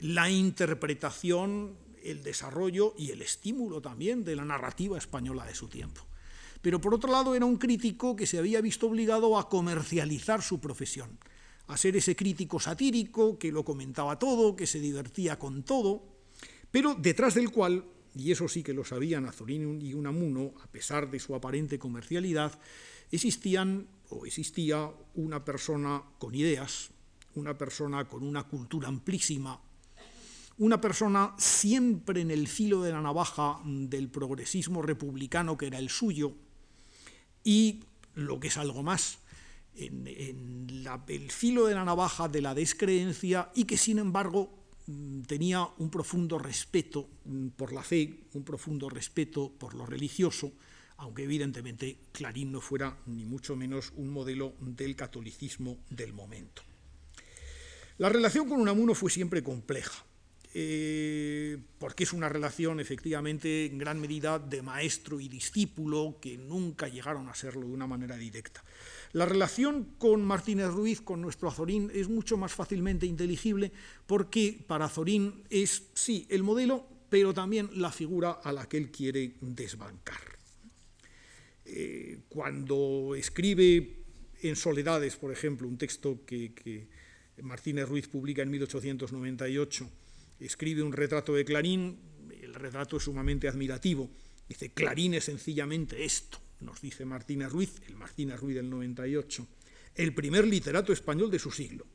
la interpretación el desarrollo y el estímulo también de la narrativa española de su tiempo. Pero por otro lado era un crítico que se había visto obligado a comercializar su profesión, a ser ese crítico satírico que lo comentaba todo, que se divertía con todo, pero detrás del cual, y eso sí que lo sabían Azorín y Unamuno, a pesar de su aparente comercialidad, existían o existía una persona con ideas, una persona con una cultura amplísima, una persona siempre en el filo de la navaja del progresismo republicano que era el suyo y lo que es algo más, en, el filo de la navaja de la descreencia y que sin embargo tenía un profundo respeto mm, por la fe, un profundo respeto por lo religioso, aunque evidentemente Clarín no fuera ni mucho menos un modelo del catolicismo del momento. La relación con Unamuno fue siempre compleja. Eh, porque es una relación efectivamente en gran medida de maestro y discípulo que nunca llegaron a serlo de una manera directa. La relación con Martínez Ruiz, con nuestro Azorín, es mucho más fácilmente inteligible porque para Azorín es, sí, el modelo, pero también la figura a la que él quiere desbancar. Eh, cuando escribe en Soledades, por ejemplo, un texto que, que Martínez Ruiz publica en 1898, escribe un retrato de Clarín, el retrato es sumamente admirativo. Dice, Clarín es sencillamente esto, nos dice Martínez Ruiz, el Martínez Ruiz del 98. el primer literato español de su siglo.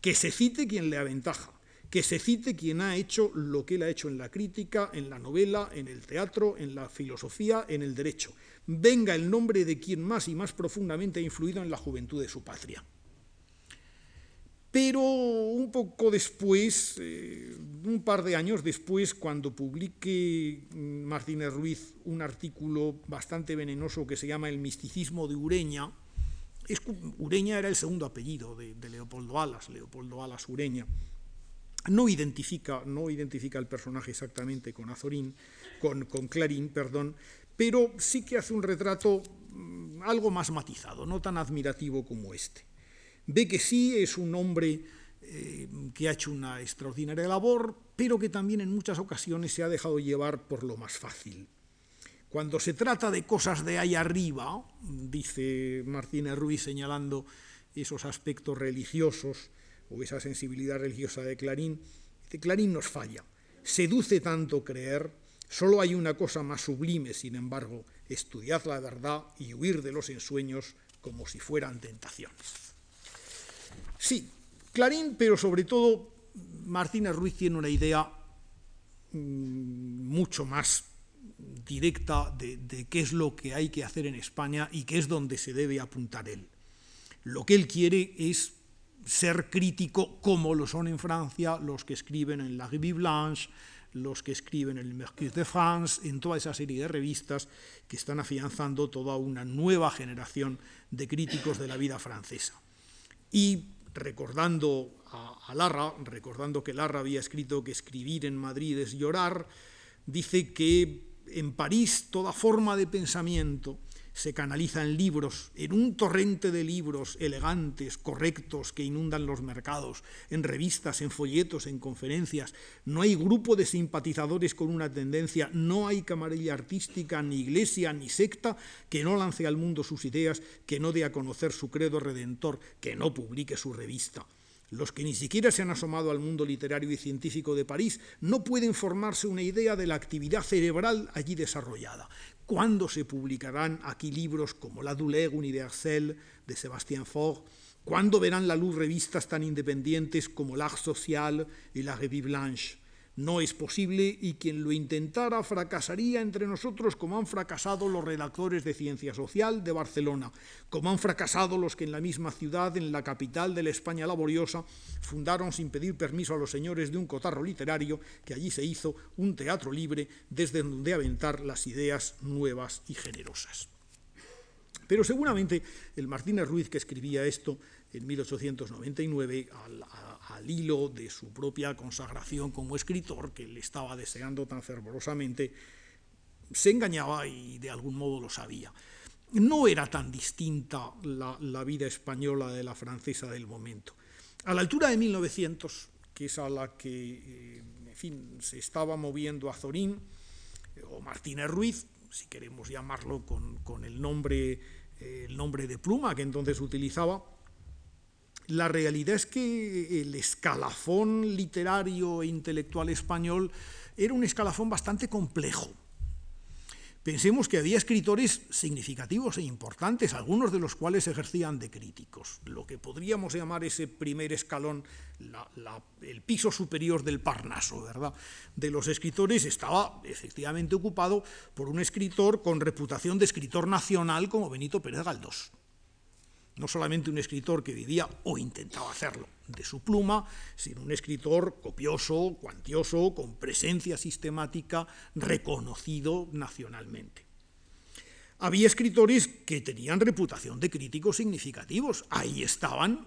Que se cite quien le aventaja, que se cite quien ha hecho lo que él ha hecho en la crítica, en la novela, en el teatro, en la filosofía, en el derecho. Venga el nombre de quien más y más profundamente ha influido en la juventud de su patria. Pero un poco después, eh, un par de años después, cuando publique mm, Martínez Ruiz un artículo bastante venenoso que se llama El misticismo de Ureña, Ureña era el segundo apellido de, Leopoldo Alas, Leopoldo Alas Ureña. No identifica, no identifica el personaje exactamente con Azorín, con, con Clarín, perdón, pero sí que hace un retrato mm, algo más matizado, no tan admirativo como este. Ve que sí es un hombre eh, que ha hecho una extraordinaria labor, pero que también en muchas ocasiones se ha dejado llevar por lo más fácil. Cuando se trata de cosas de ahí arriba, dice Martínez Ruiz señalando esos aspectos religiosos o esa sensibilidad religiosa de Clarín, Clarín nos falla. Seduce tanto creer, solo hay una cosa más sublime, sin embargo, estudiad la verdad y huir de los ensueños como si fueran tentaciones. Sí, Clarín, pero sobre todo Martínez Ruiz tiene una idea mm, mucho más directa de, qué es lo que hay que hacer en España y qué es donde se debe apuntar él. Lo que él quiere es ser crítico como lo son en Francia los que escriben en La Revue Blanche, los que escriben en el Mercure de France, en toda esa serie de revistas que están afianzando toda una nueva generación de críticos de la vida francesa. Y recordando a, Larra, recordando que Larra había escrito que escribir en Madrid es llorar, dice que en París toda forma de pensamiento se canaliza en libros, en un torrente de libros elegantes, correctos, que inundan los mercados, en revistas, en folletos, en conferencias. No hay grupo de simpatizadores con una tendencia, no hay camarilla artística, ni iglesia, ni secta que no lance al mundo sus ideas, que no dé a conocer su credo redentor, que no publique su revista. Los que ni siquiera se han asomado al mundo literario y científico de París no pueden formarse una idea de la actividad cerebral allí desarrollada. ¿Cuándo se publicarán aquí libros como La Douleur universelle de Sébastien Faure? ¿Cuándo verán la luz revistas tan independientes como L'Art Social y La Revue Blanche? No es posible y quien lo intentara fracasaría entre nosotros como han fracasado los redactores de Ciencia Social de Barcelona, como han fracasado los que en la misma ciudad, en la capital de la España laboriosa, fundaron sin pedir permiso a los señores de un cotarro literario que allí se hizo un teatro libre desde donde aventar las ideas nuevas y generosas. Pero seguramente el Martínez Ruiz que escribía esto en 1899 al, al hilo de su propia consagración como escritor, que le estaba deseando tan fervorosamente, se engañaba y de algún modo lo sabía. No era tan distinta la, vida española de la francesa del momento. A la altura de 1900, que es a la que eh, en fin, se estaba moviendo Azorín, o Martínez Ruiz, si queremos llamarlo con, el, nombre, eh, el nombre de pluma que entonces utilizaba, la realidad es que el escalafón literario e intelectual español era un escalafón bastante complejo. Pensemos que había escritores significativos e importantes, algunos de los cuales ejercían de críticos. Lo que podríamos llamar ese primer escalón, el piso superior del Parnaso, ¿verdad? De los escritores estaba efectivamente ocupado por un escritor con reputación de escritor nacional como Benito Pérez Galdós no solamente un escritor que vivía o intentaba hacerlo de su pluma, sino un escritor copioso, cuantioso, con presencia sistemática, reconocido nacionalmente. Había escritores que tenían reputación de críticos significativos. Ahí estaban,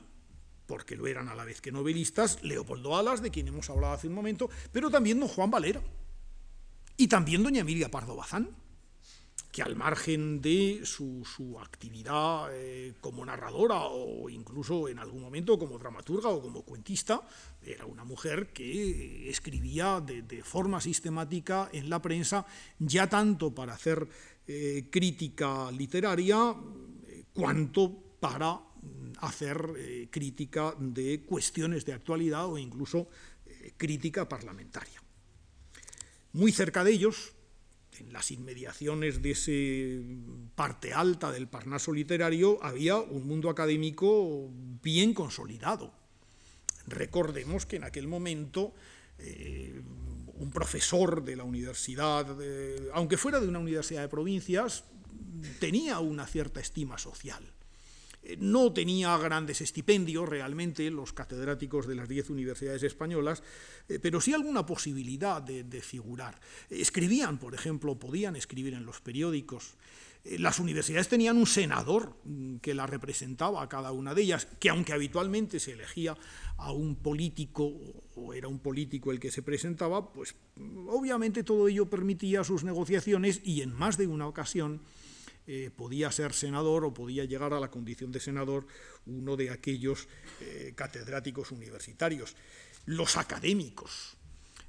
porque lo eran a la vez que novelistas, Leopoldo Alas, de quien hemos hablado hace un momento, pero también don Juan Valera y también doña Emilia Pardo Bazán que al margen de su, actividad eh, como narradora o incluso en algún momento como dramaturga o como cuentista, era una mujer que escribía de, forma sistemática en la prensa, ya tanto para hacer eh, crítica literaria, eh, cuanto para hacer crítica de cuestiones de actualidad o incluso crítica parlamentaria. Muy cerca de ellos, en las inmediaciones de ese parte alta del Parnaso literario había un mundo académico bien consolidado. Recordemos que en aquel momento eh, un profesor de la universidad, aunque fuera de una universidad de provincias, tenía una cierta estima social. No tenía grandes estipendios realmente los catedráticos de las diez universidades españolas, eh, pero sí alguna posibilidad de, figurar. Escribían, por ejemplo, podían escribir en los periódicos. Eh, las universidades tenían un senador mm, que la representaba a cada una de ellas, que aunque habitualmente se elegía a un político, o era un político el que se presentaba, pues obviamente todo ello permitía sus negociaciones y en más de una ocasión eh, podía ser senador o podía llegar a la condición de senador uno de aquellos eh, catedráticos universitarios. Los académicos.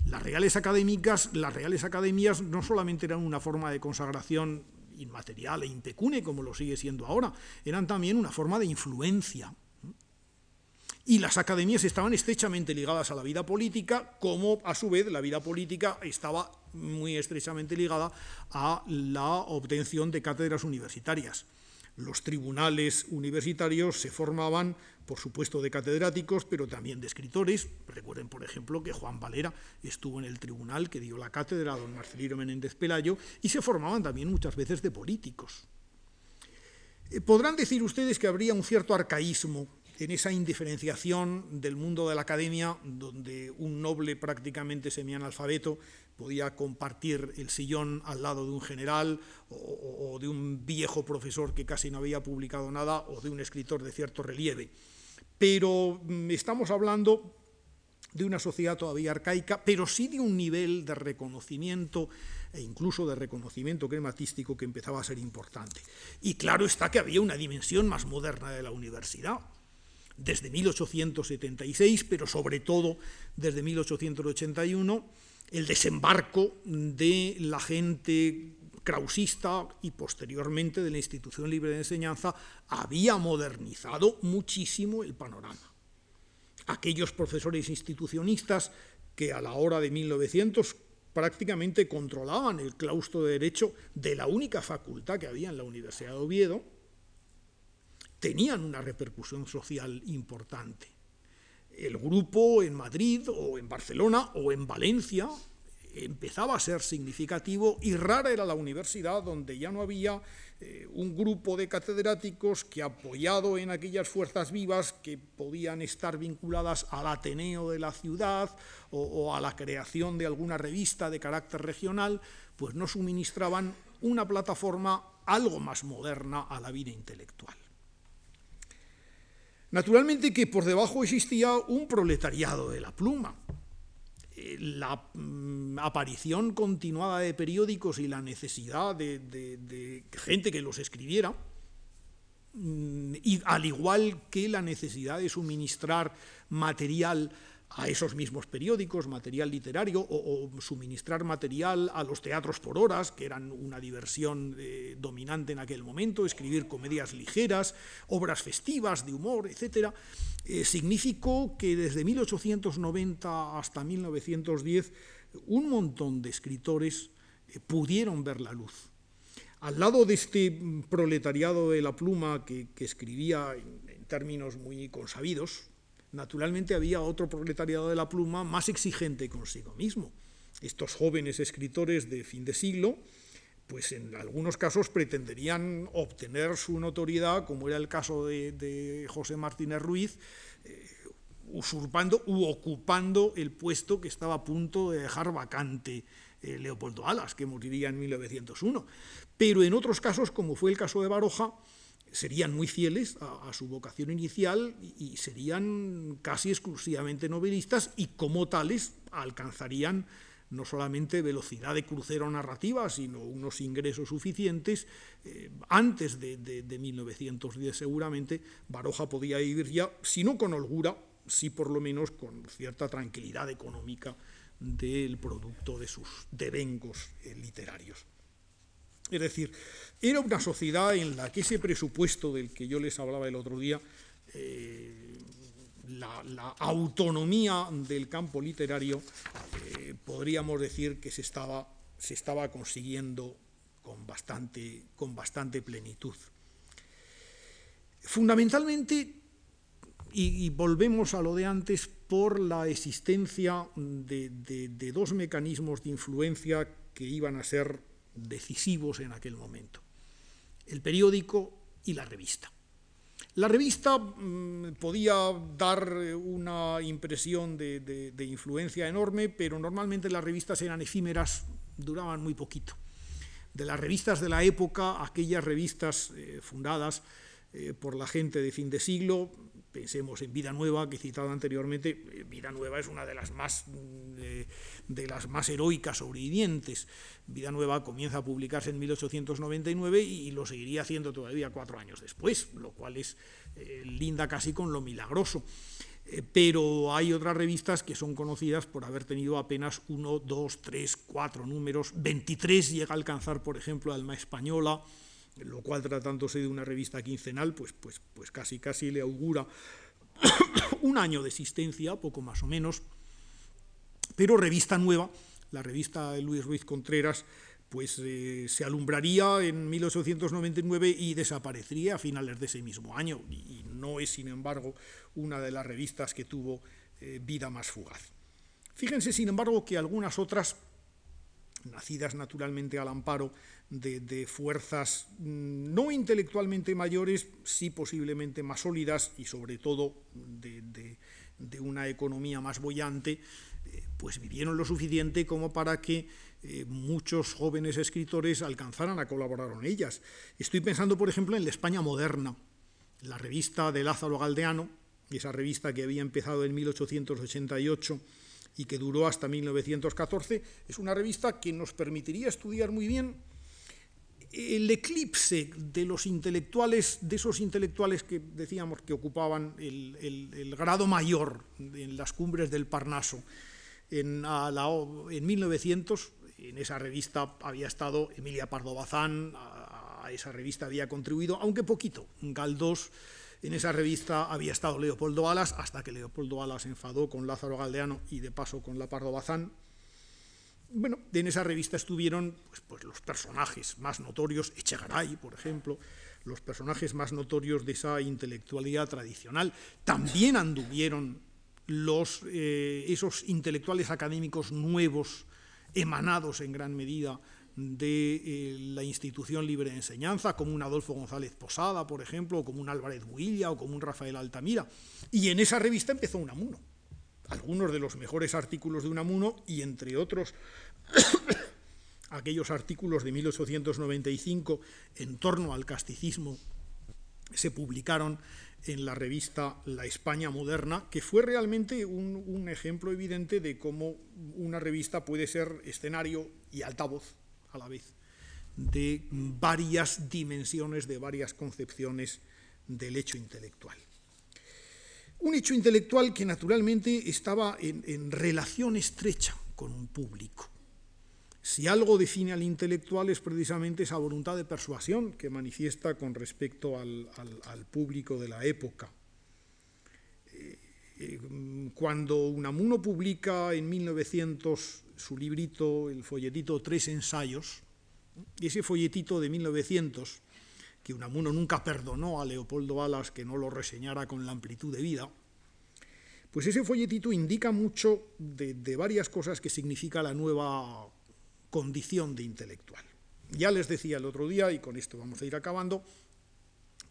Las reales académicas, las reales academias no solamente eran una forma de consagración inmaterial e impecune, como lo sigue siendo ahora, eran también una forma de influencia y las academias estaban estrechamente ligadas a la vida política, como a su vez la vida política estaba muy estrechamente ligada a la obtención de cátedras universitarias. Los tribunales universitarios se formaban, por supuesto, de catedráticos, pero también de escritores. Recuerden, por ejemplo, que Juan Valera estuvo en el tribunal que dio la cátedra a don Marcelino Menéndez Pelayo, y se formaban también muchas veces de políticos. Eh, podrán decir ustedes que habría un cierto arcaísmo en esa indiferenciación del mundo de la academia, donde un noble prácticamente semianalfabeto podía compartir el sillón al lado de un general o, de un viejo profesor que casi no había publicado nada o de un escritor de cierto relieve. Pero mm, estamos hablando de una sociedad todavía arcaica, pero sí de un nivel de reconocimiento e incluso de reconocimiento crematístico que empezaba a ser importante. Y claro está que había una dimensión más moderna de la universidad desde 1876, pero sobre todo desde 1881, el desembarco de la gente krausista y posteriormente de la institución libre de enseñanza había modernizado muchísimo el panorama. Aquellos profesores institucionistas que a la hora de 1900 prácticamente controlaban el claustro de derecho de la única facultad que había en la Universidad de Oviedo, tenían una repercusión social importante. El grupo en Madrid o en Barcelona o en Valencia empezaba a ser significativo y rara era la universidad donde ya no había eh, un grupo de catedráticos que apoyado en aquellas fuerzas vivas que podían estar vinculadas al Ateneo de la ciudad o, o a la creación de alguna revista de carácter regional, pues no suministraban una plataforma algo más moderna a la vida intelectual. Naturalmente que por debajo existía un proletariado de la pluma. Eh, la mm, aparición continuada de periódicos y la necesidad de, gente que los escribiera, mm, y al igual que la necesidad de suministrar material a esos mismos periódicos, material literario, o, suministrar material a los teatros por horas, que eran una diversión eh, dominante en aquel momento, escribir comedias ligeras, obras festivas de humor, etc., eh, significó que desde 1890 hasta 1910 un montón de escritores eh, pudieron ver la luz. Al lado de este proletariado de la pluma que, escribía en términos muy consabidos, naturalmente había otro proletariado de la pluma más exigente consigo mismo. Estos jóvenes escritores de fin de siglo, pues en algunos casos pretenderían obtener su notoriedad, como era el caso de, José Martínez Ruiz, eh, usurpando u ocupando el puesto que estaba a punto de dejar vacante eh, Leopoldo Alas, que moriría en 1901. Pero en otros casos, como fue el caso de Baroja, serían muy fieles a, su vocación inicial y, serían casi exclusivamente novelistas y como tales alcanzarían no solamente velocidad de crucero narrativa, sino unos ingresos suficientes. Eh, antes de, 1910 seguramente Baroja podía vivir ya, si no con holgura, sí por lo menos con cierta tranquilidad económica del producto de sus devengos eh, literarios. Es decir, era una sociedad en la que ese presupuesto del que yo les hablaba el otro día, eh, la, autonomía del campo literario, eh, podríamos decir que se estaba se estaba consiguiendo con bastante, con bastante plenitud. Fundamentalmente, y, volvemos a lo de antes, por la existencia de, de dos mecanismos de influencia que iban a ser decisivos en aquel momento. El periódico y la revista. La revista mm, podía dar una impresión de, influencia enorme, pero normalmente las revistas eran efímeras, duraban muy poquito. De las revistas de la época, aquellas revistas eh, fundadas eh, por la gente de fin de siglo, Pensemos en Vida Nueva, que he citado anteriormente. Eh, Vida Nueva es una de las más, mm, de, las más heroicas sobrevivientes. Vida Nueva comienza a publicarse en 1899 y lo seguiría haciendo todavía cuatro años después, lo cual es eh, linda casi con lo milagroso. Eh, pero hay otras revistas que son conocidas por haber tenido apenas uno, dos, tres, cuatro números. 23 llega a alcanzar, por ejemplo, Alma Española, lo cual tratándose de una revista quincenal, pues, pues, pues casi casi le augura un año de existencia, poco más o menos, pero revista nueva, la revista de Luis Ruiz Contreras, pues eh, se alumbraría en 1899 y desaparecería a finales de ese mismo año, y, no es, sin embargo, una de las revistas que tuvo eh, vida más fugaz. Fíjense, sin embargo, que algunas otras, nacidas naturalmente al amparo de, fuerzas mm, no intelectualmente mayores, sí posiblemente más sólidas y sobre todo de, una economía más bollante, eh, pues vivieron lo suficiente como para que eh, muchos jóvenes escritores alcanzaran a colaborar con ellas. Estoy pensando, por ejemplo, en la España moderna, la revista de Lázaro Galdeano, esa revista que había empezado en 1888 y que duró hasta 1914, es una revista que nos permitiría estudiar muy bien el eclipse de los intelectuales, de esos intelectuales que decíamos que ocupaban el, grado mayor en las cumbres del Parnaso, en, en, 1900, en esa revista había estado Emilia Pardo Bazán, a, a esa revista había contribuido, aunque poquito, Galdós, en esa revista había estado Leopoldo Alas, hasta que Leopoldo Alas enfadó con Lázaro Galdeano y de paso con la Pardo Bazán, bueno, en esa revista estuvieron pues, pues, los personajes más notorios, Echegaray, por ejemplo, los personajes más notorios de esa intelectualidad tradicional. También anduvieron los, eh, esos intelectuales académicos nuevos, emanados en gran medida de eh, la institución libre de enseñanza, como un Adolfo González Posada, por ejemplo, o como un Álvarez Builla, o como un Rafael Altamira. Y en esa revista empezó Unamuno algunos de los mejores artículos de Unamuno y entre otros aquellos artículos de 1895 en torno al casticismo se publicaron en la revista La España Moderna, que fue realmente un, ejemplo evidente de cómo una revista puede ser escenario y altavoz a la vez de varias dimensiones, de varias concepciones del hecho intelectual. Un hecho intelectual que naturalmente estaba en, relación estrecha con un público. Si algo define al intelectual es precisamente esa voluntad de persuasión que manifiesta con respecto al, público de la época. Eh, eh, cuando Unamuno publica en 1900 su librito, el folletito Tres ensayos, ese folletito de 1900 que Unamuno nunca perdonó a Leopoldo Alas que no lo reseñara con la amplitud de vida, pues ese folletito indica mucho de, varias cosas que significa la nueva condición de intelectual. Ya les decía el otro día, y con esto vamos a ir acabando,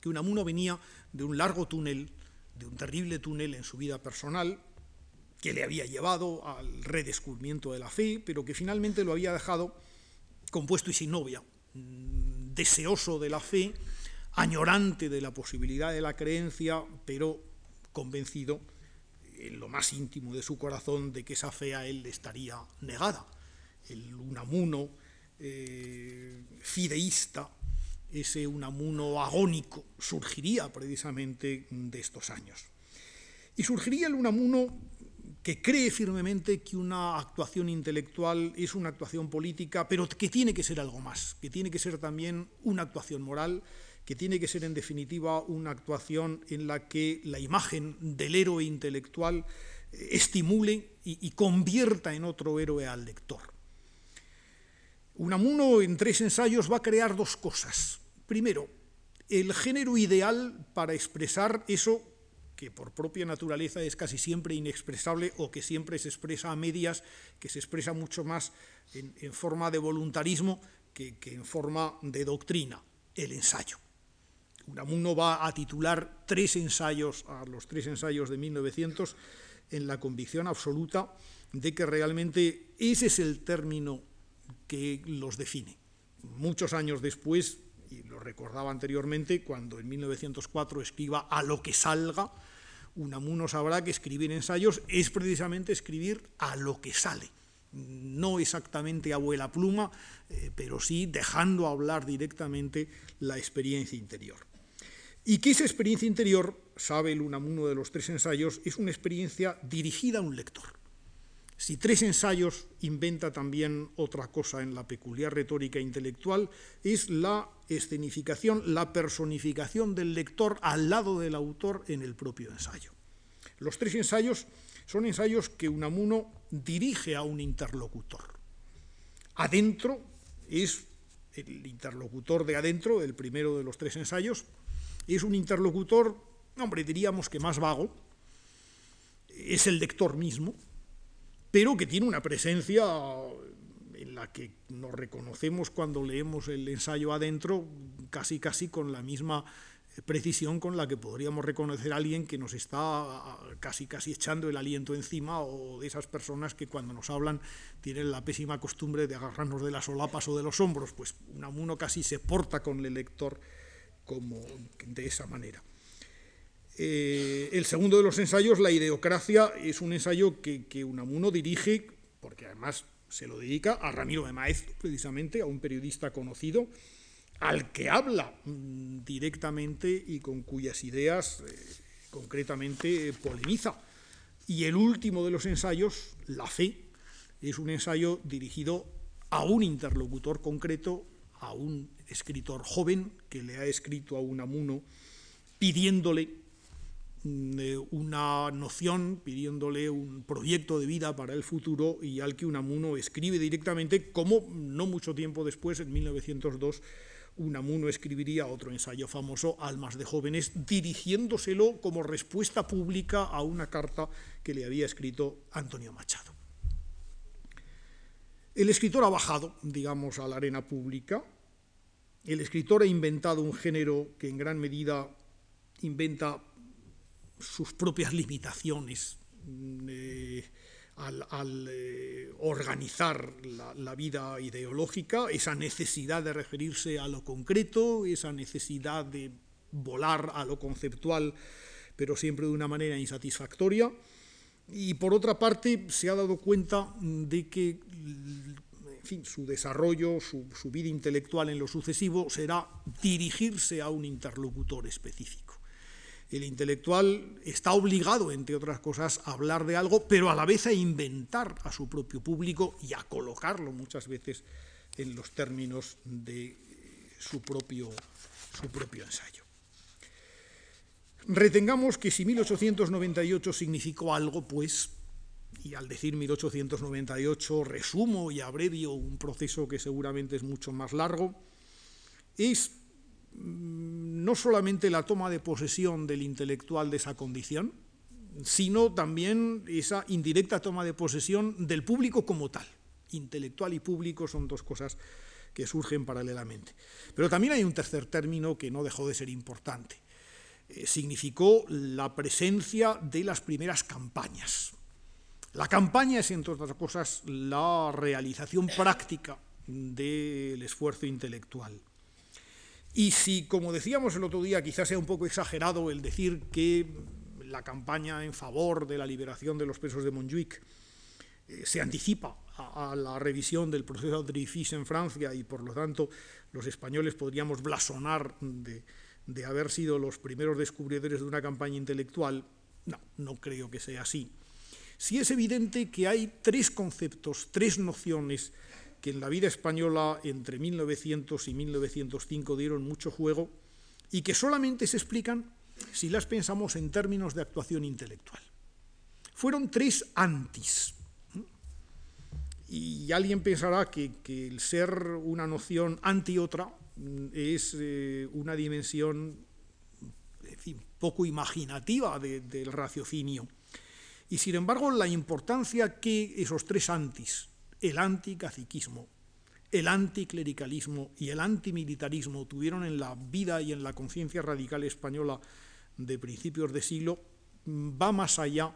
que Unamuno venía de un largo túnel, de un terrible túnel en su vida personal, que le había llevado al redescubrimiento de la fe, pero que finalmente lo había dejado compuesto y sin novia, deseoso de la fe, añorante de la posibilidad de la creencia, pero convencido en lo más íntimo de su corazón de que esa fe a él le estaría negada. El Unamuno eh, fideísta, ese Unamuno agónico, surgiría precisamente de estos años. Y surgiría el Unamuno que cree firmemente que una actuación intelectual es una actuación política, pero que tiene que ser algo más, que tiene que ser también una actuación moral, que tiene que ser en definitiva una actuación en la que la imagen del héroe intelectual estimule y, convierta en otro héroe al lector. Unamuno en tres ensayos va a crear dos cosas. Primero, el género ideal para expresar eso que por propia naturaleza es casi siempre inexpresable o que siempre se expresa a medias, que se expresa mucho más en, forma de voluntarismo que, que, en forma de doctrina, el ensayo. Unamuno va a titular tres ensayos, a los tres ensayos de 1900, en la convicción absoluta de que realmente ese es el término que los define. Muchos años después, y lo recordaba anteriormente, cuando en 1904 escriba A lo que salga, Unamuno sabrá que escribir ensayos es precisamente escribir a lo que sale. No exactamente a vuela pluma, eh, pero sí dejando hablar directamente la experiencia interior. Y que esa experiencia interior, sabe el Unamuno de los tres ensayos, es una experiencia dirigida a un lector. Si tres ensayos inventa también otra cosa en la peculiar retórica intelectual, es la escenificación, la personificación del lector al lado del autor en el propio ensayo. Los tres ensayos son ensayos que Unamuno dirige a un interlocutor. Adentro es el interlocutor de adentro, el primero de los tres ensayos, es un interlocutor, hombre, diríamos que más vago, es el lector mismo, pero que tiene una presencia en la que nos reconocemos cuando leemos el ensayo adentro, casi casi con la misma precisión con la que podríamos reconocer a alguien que nos está casi casi echando el aliento encima o de esas personas que cuando nos hablan tienen la pésima costumbre de agarrarnos de las solapas o de los hombros, pues Unamuno casi se porta con el lector como de esa manera. Eh, el segundo de los ensayos, La ideocracia, es un ensayo que, Unamuno dirige, porque además se lo dedica a Ramiro de Maeztu, precisamente, a un periodista conocido, al que habla mm, directamente y con cuyas ideas eh, concretamente polemiza. Y el último de los ensayos, La fe, es un ensayo dirigido a un interlocutor concreto, a un escritor joven que le ha escrito a Unamuno pidiéndole una noción, pidiéndole un proyecto de vida para el futuro y al que Unamuno escribe directamente, como no mucho tiempo después, en 1902, Unamuno escribiría otro ensayo famoso, Almas de jóvenes, dirigiéndoselo como respuesta pública a una carta que le había escrito Antonio Machado. El escritor ha bajado, digamos, a la arena pública. El escritor ha inventado un género que en gran medida inventa sus propias limitaciones mm, eh, al, eh, organizar la, vida ideológica, esa necesidad de referirse a lo concreto, esa necesidad de volar a lo conceptual, pero siempre de una manera insatisfactoria. Y por otra parte, se ha dado cuenta de que su desarrollo, su vida intelectual en lo sucesivo será dirigirse a un interlocutor específico el intelectual está obligado, entre otras cosas, a hablar de algo, pero a la vez a inventar a su propio público y a colocarlo muchas veces en los términos de su propio, su propio ensayo. Retengamos que si 1898 significó algo, pues, y al decir 1898 resumo y abrevio un proceso que seguramente es mucho más largo, es no solamente la toma de posesión del intelectual de esa condición, sino también esa indirecta toma de posesión del público como tal. Intelectual y público son dos cosas que surgen paralelamente. Pero también hay un tercer término que no dejó de ser importante. Eh, significó la presencia de las primeras campañas. La campaña es, entre otras cosas, la realización práctica del esfuerzo intelectual. Y si, como decíamos el otro día, quizás sea un poco exagerado el decir que la campaña en favor de la liberación de los presos de Montjuic eh, se anticipa a, la revisión del proceso de Dreyfus en Francia y por lo tanto los españoles podríamos blasonar de, de haber sido los primeros descubridores de una campaña intelectual, no, no creo que sea así. Sí es evidente que hay tres conceptos, tres nociones que en la vida española entre 1900 y 1905 dieron mucho juego y que solamente se explican si las pensamos en términos de actuación intelectual. Fueron tres antis. Y alguien pensará que, el ser una noción anti otra es eh, una dimensión poco imaginativa del raciocinio. Y sin embargo, la importancia que esos tres antis, el anticaciquismo, el anticlericalismo y el antimilitarismo tuvieron en la vida y en la conciencia radical española de principios de siglo, mm, va más allá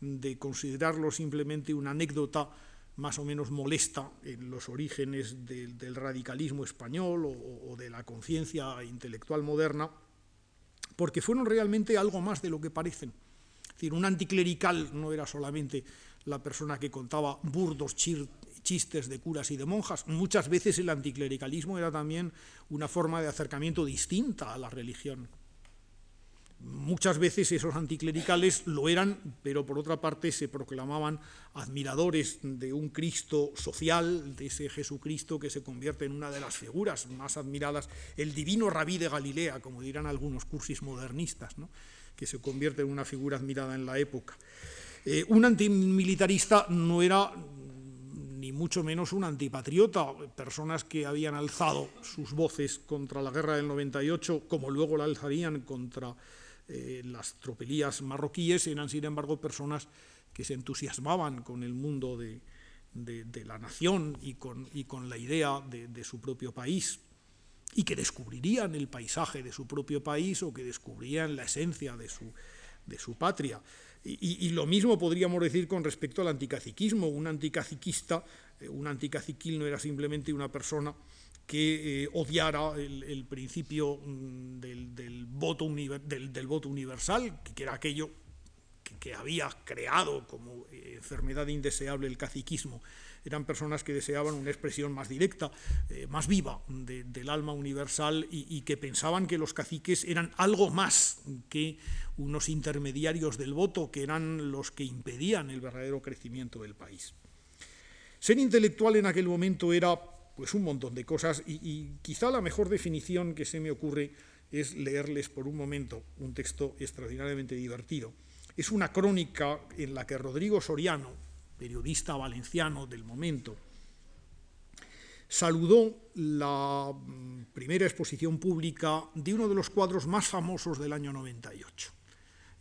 de considerarlo simplemente una anécdota más o menos molesta en los orígenes del, radicalismo español o, de la conciencia intelectual moderna, porque fueron realmente algo más de lo que parecen. Es decir, un anticlerical no era solamente la persona que contaba burdos chistes de curas y de monjas. Muchas veces el anticlericalismo era también una forma de acercamiento distinta a la religión. Muchas veces esos anticlericales lo eran, pero por otra parte se proclamaban admiradores de un Cristo social, de ese Jesucristo que se convierte en una de las figuras más admiradas, el divino rabí de Galilea, como dirán algunos cursis modernistas, que se convierte en una figura admirada en la época. Eh, un antimilitarista no era ni mucho menos un antipatriota, personas que habían alzado sus voces contra la guerra del 98, como luego la alzarían contra eh, las tropelías marroquíes eran, sin embargo, personas que se entusiasmaban con el mundo de, la nación y con, la idea de, su propio país y que descubrirían el paisaje de su propio país o que descubrirían la esencia de su patria. Y, lo mismo podríamos decir con respecto al anticaciquismo. Un anticaciquista, eh, un anticaciquil no era simplemente una persona que eh, odiara el, principio mm, del, voto universal, que era aquello que, había creado como eh, enfermedad indeseable el caciquismo. Eran personas que deseaban una expresión más directa, más viva del alma universal y, que pensaban que los caciques eran algo más que unos intermediarios del voto, que eran los que impedían el verdadero crecimiento del país. Ser intelectual en aquel momento era pues un montón de cosas y, quizá la mejor definición que se me ocurre es leerles por un momento un texto extraordinariamente divertido. Es una crónica en la que Rodrigo Soriano, periodista valenciano del momento, saludó la mm, primera exposición pública de uno de los cuadros más famosos del año 98.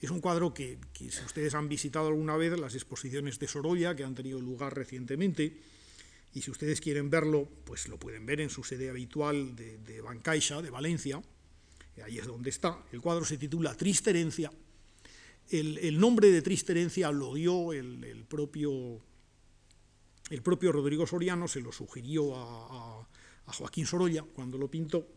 Es un cuadro que, si ustedes han visitado alguna vez las exposiciones de Sorolla, que han tenido lugar recientemente, y si ustedes quieren verlo, pues lo pueden ver en su sede habitual de, de Bancaixa, de Valencia, ahí es donde está. El cuadro se titula Triste herencia. El, nombre de Triste herencia lo dio el, propio, el propio Rodrigo Soriano, se lo sugirió a, a Joaquín Sorolla cuando lo pintó,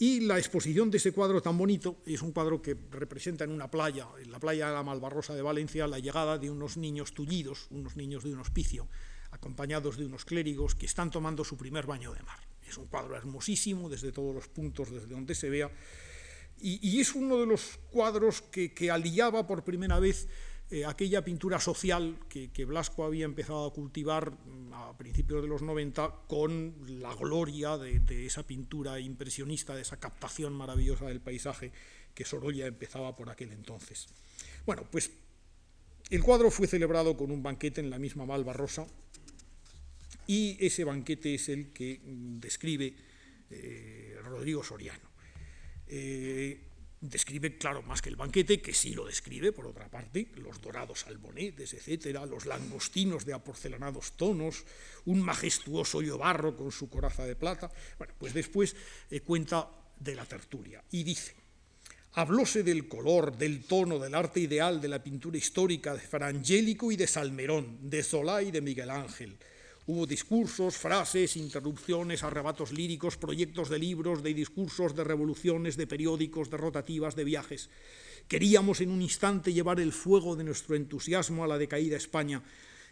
y la exposición de ese cuadro tan bonito es un cuadro que representa en una playa, en la playa de la Malvarrosa de Valencia, la llegada de unos niños tullidos, unos niños de un hospicio, acompañados de unos clérigos que están tomando su primer baño de mar. Es un cuadro hermosísimo desde todos los puntos, desde donde se vea, y, es uno de los cuadros que, que aliaba por primera vez eh, aquella pintura social que, Blasco había empezado a cultivar mm, a principios de los 90 con la gloria de, esa pintura impresionista, de esa captación maravillosa del paisaje que Sorolla empezaba por aquel entonces. Bueno, pues el cuadro fue celebrado con un banquete en la misma Malvarrosa, y ese banquete es el que mm, describe eh, Rodrigo Soriano. Eh, describe, claro, más que el banquete, que sí lo describe, por otra parte, los dorados albonetes, etcétera, los langostinos de aporcelanados tonos, un majestuoso yobarro con su coraza de plata. Bueno, pues después eh, cuenta de la tertulia y dice, hablóse del color, del tono, del arte ideal de la pintura histórica de Frangélico y de Salmerón, de Zola y de Miguel Ángel, Hubo discursos, frases, interrupciones, arrebatos líricos, proyectos de libros, de discursos, de revoluciones, de periódicos, de rotativas, de viajes. Queríamos en un instante llevar el fuego de nuestro entusiasmo a la decaída España,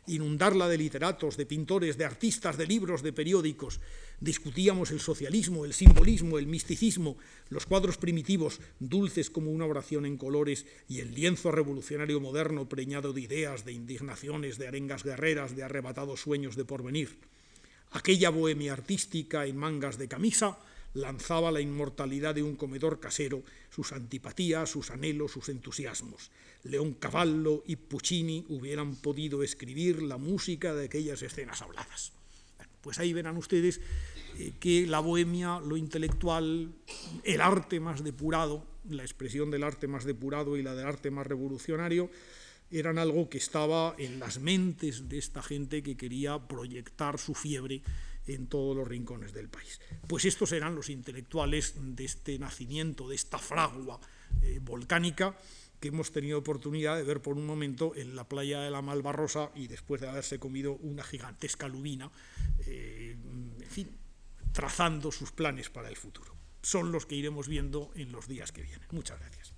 inundarla de literatos, de pintores, de artistas, de libros, de periódicos. Discutíamos el socialismo, el simbolismo, el misticismo, los cuadros primitivos, dulces como una oración en colores, y el lienzo revolucionario moderno preñado de ideas, de indignaciones, de arengas guerreras, de arrebatados sueños de porvenir. Aquella bohemia artística en mangas de camisa, lanzaba la inmortalidad de un comedor casero, sus antipatías, sus anhelos, sus entusiasmos. León Cavallo y Puccini hubieran podido escribir la música de aquellas escenas habladas. Pues ahí verán ustedes eh, que la bohemia, lo intelectual, el arte más depurado, la expresión del arte más depurado y la del arte más revolucionario, eran algo que estaba en las mentes de esta gente que quería proyectar su fiebre en todos los rincones del país. Pues estos eran los intelectuales de este nacimiento, de esta fragua eh, volcánica que hemos tenido oportunidad de ver por un momento en la playa de la Malvarrosa y después de haberse comido una gigantesca lubina, eh, en fin, trazando sus planes para el futuro. Son los que iremos viendo en los días que vienen. Muchas gracias.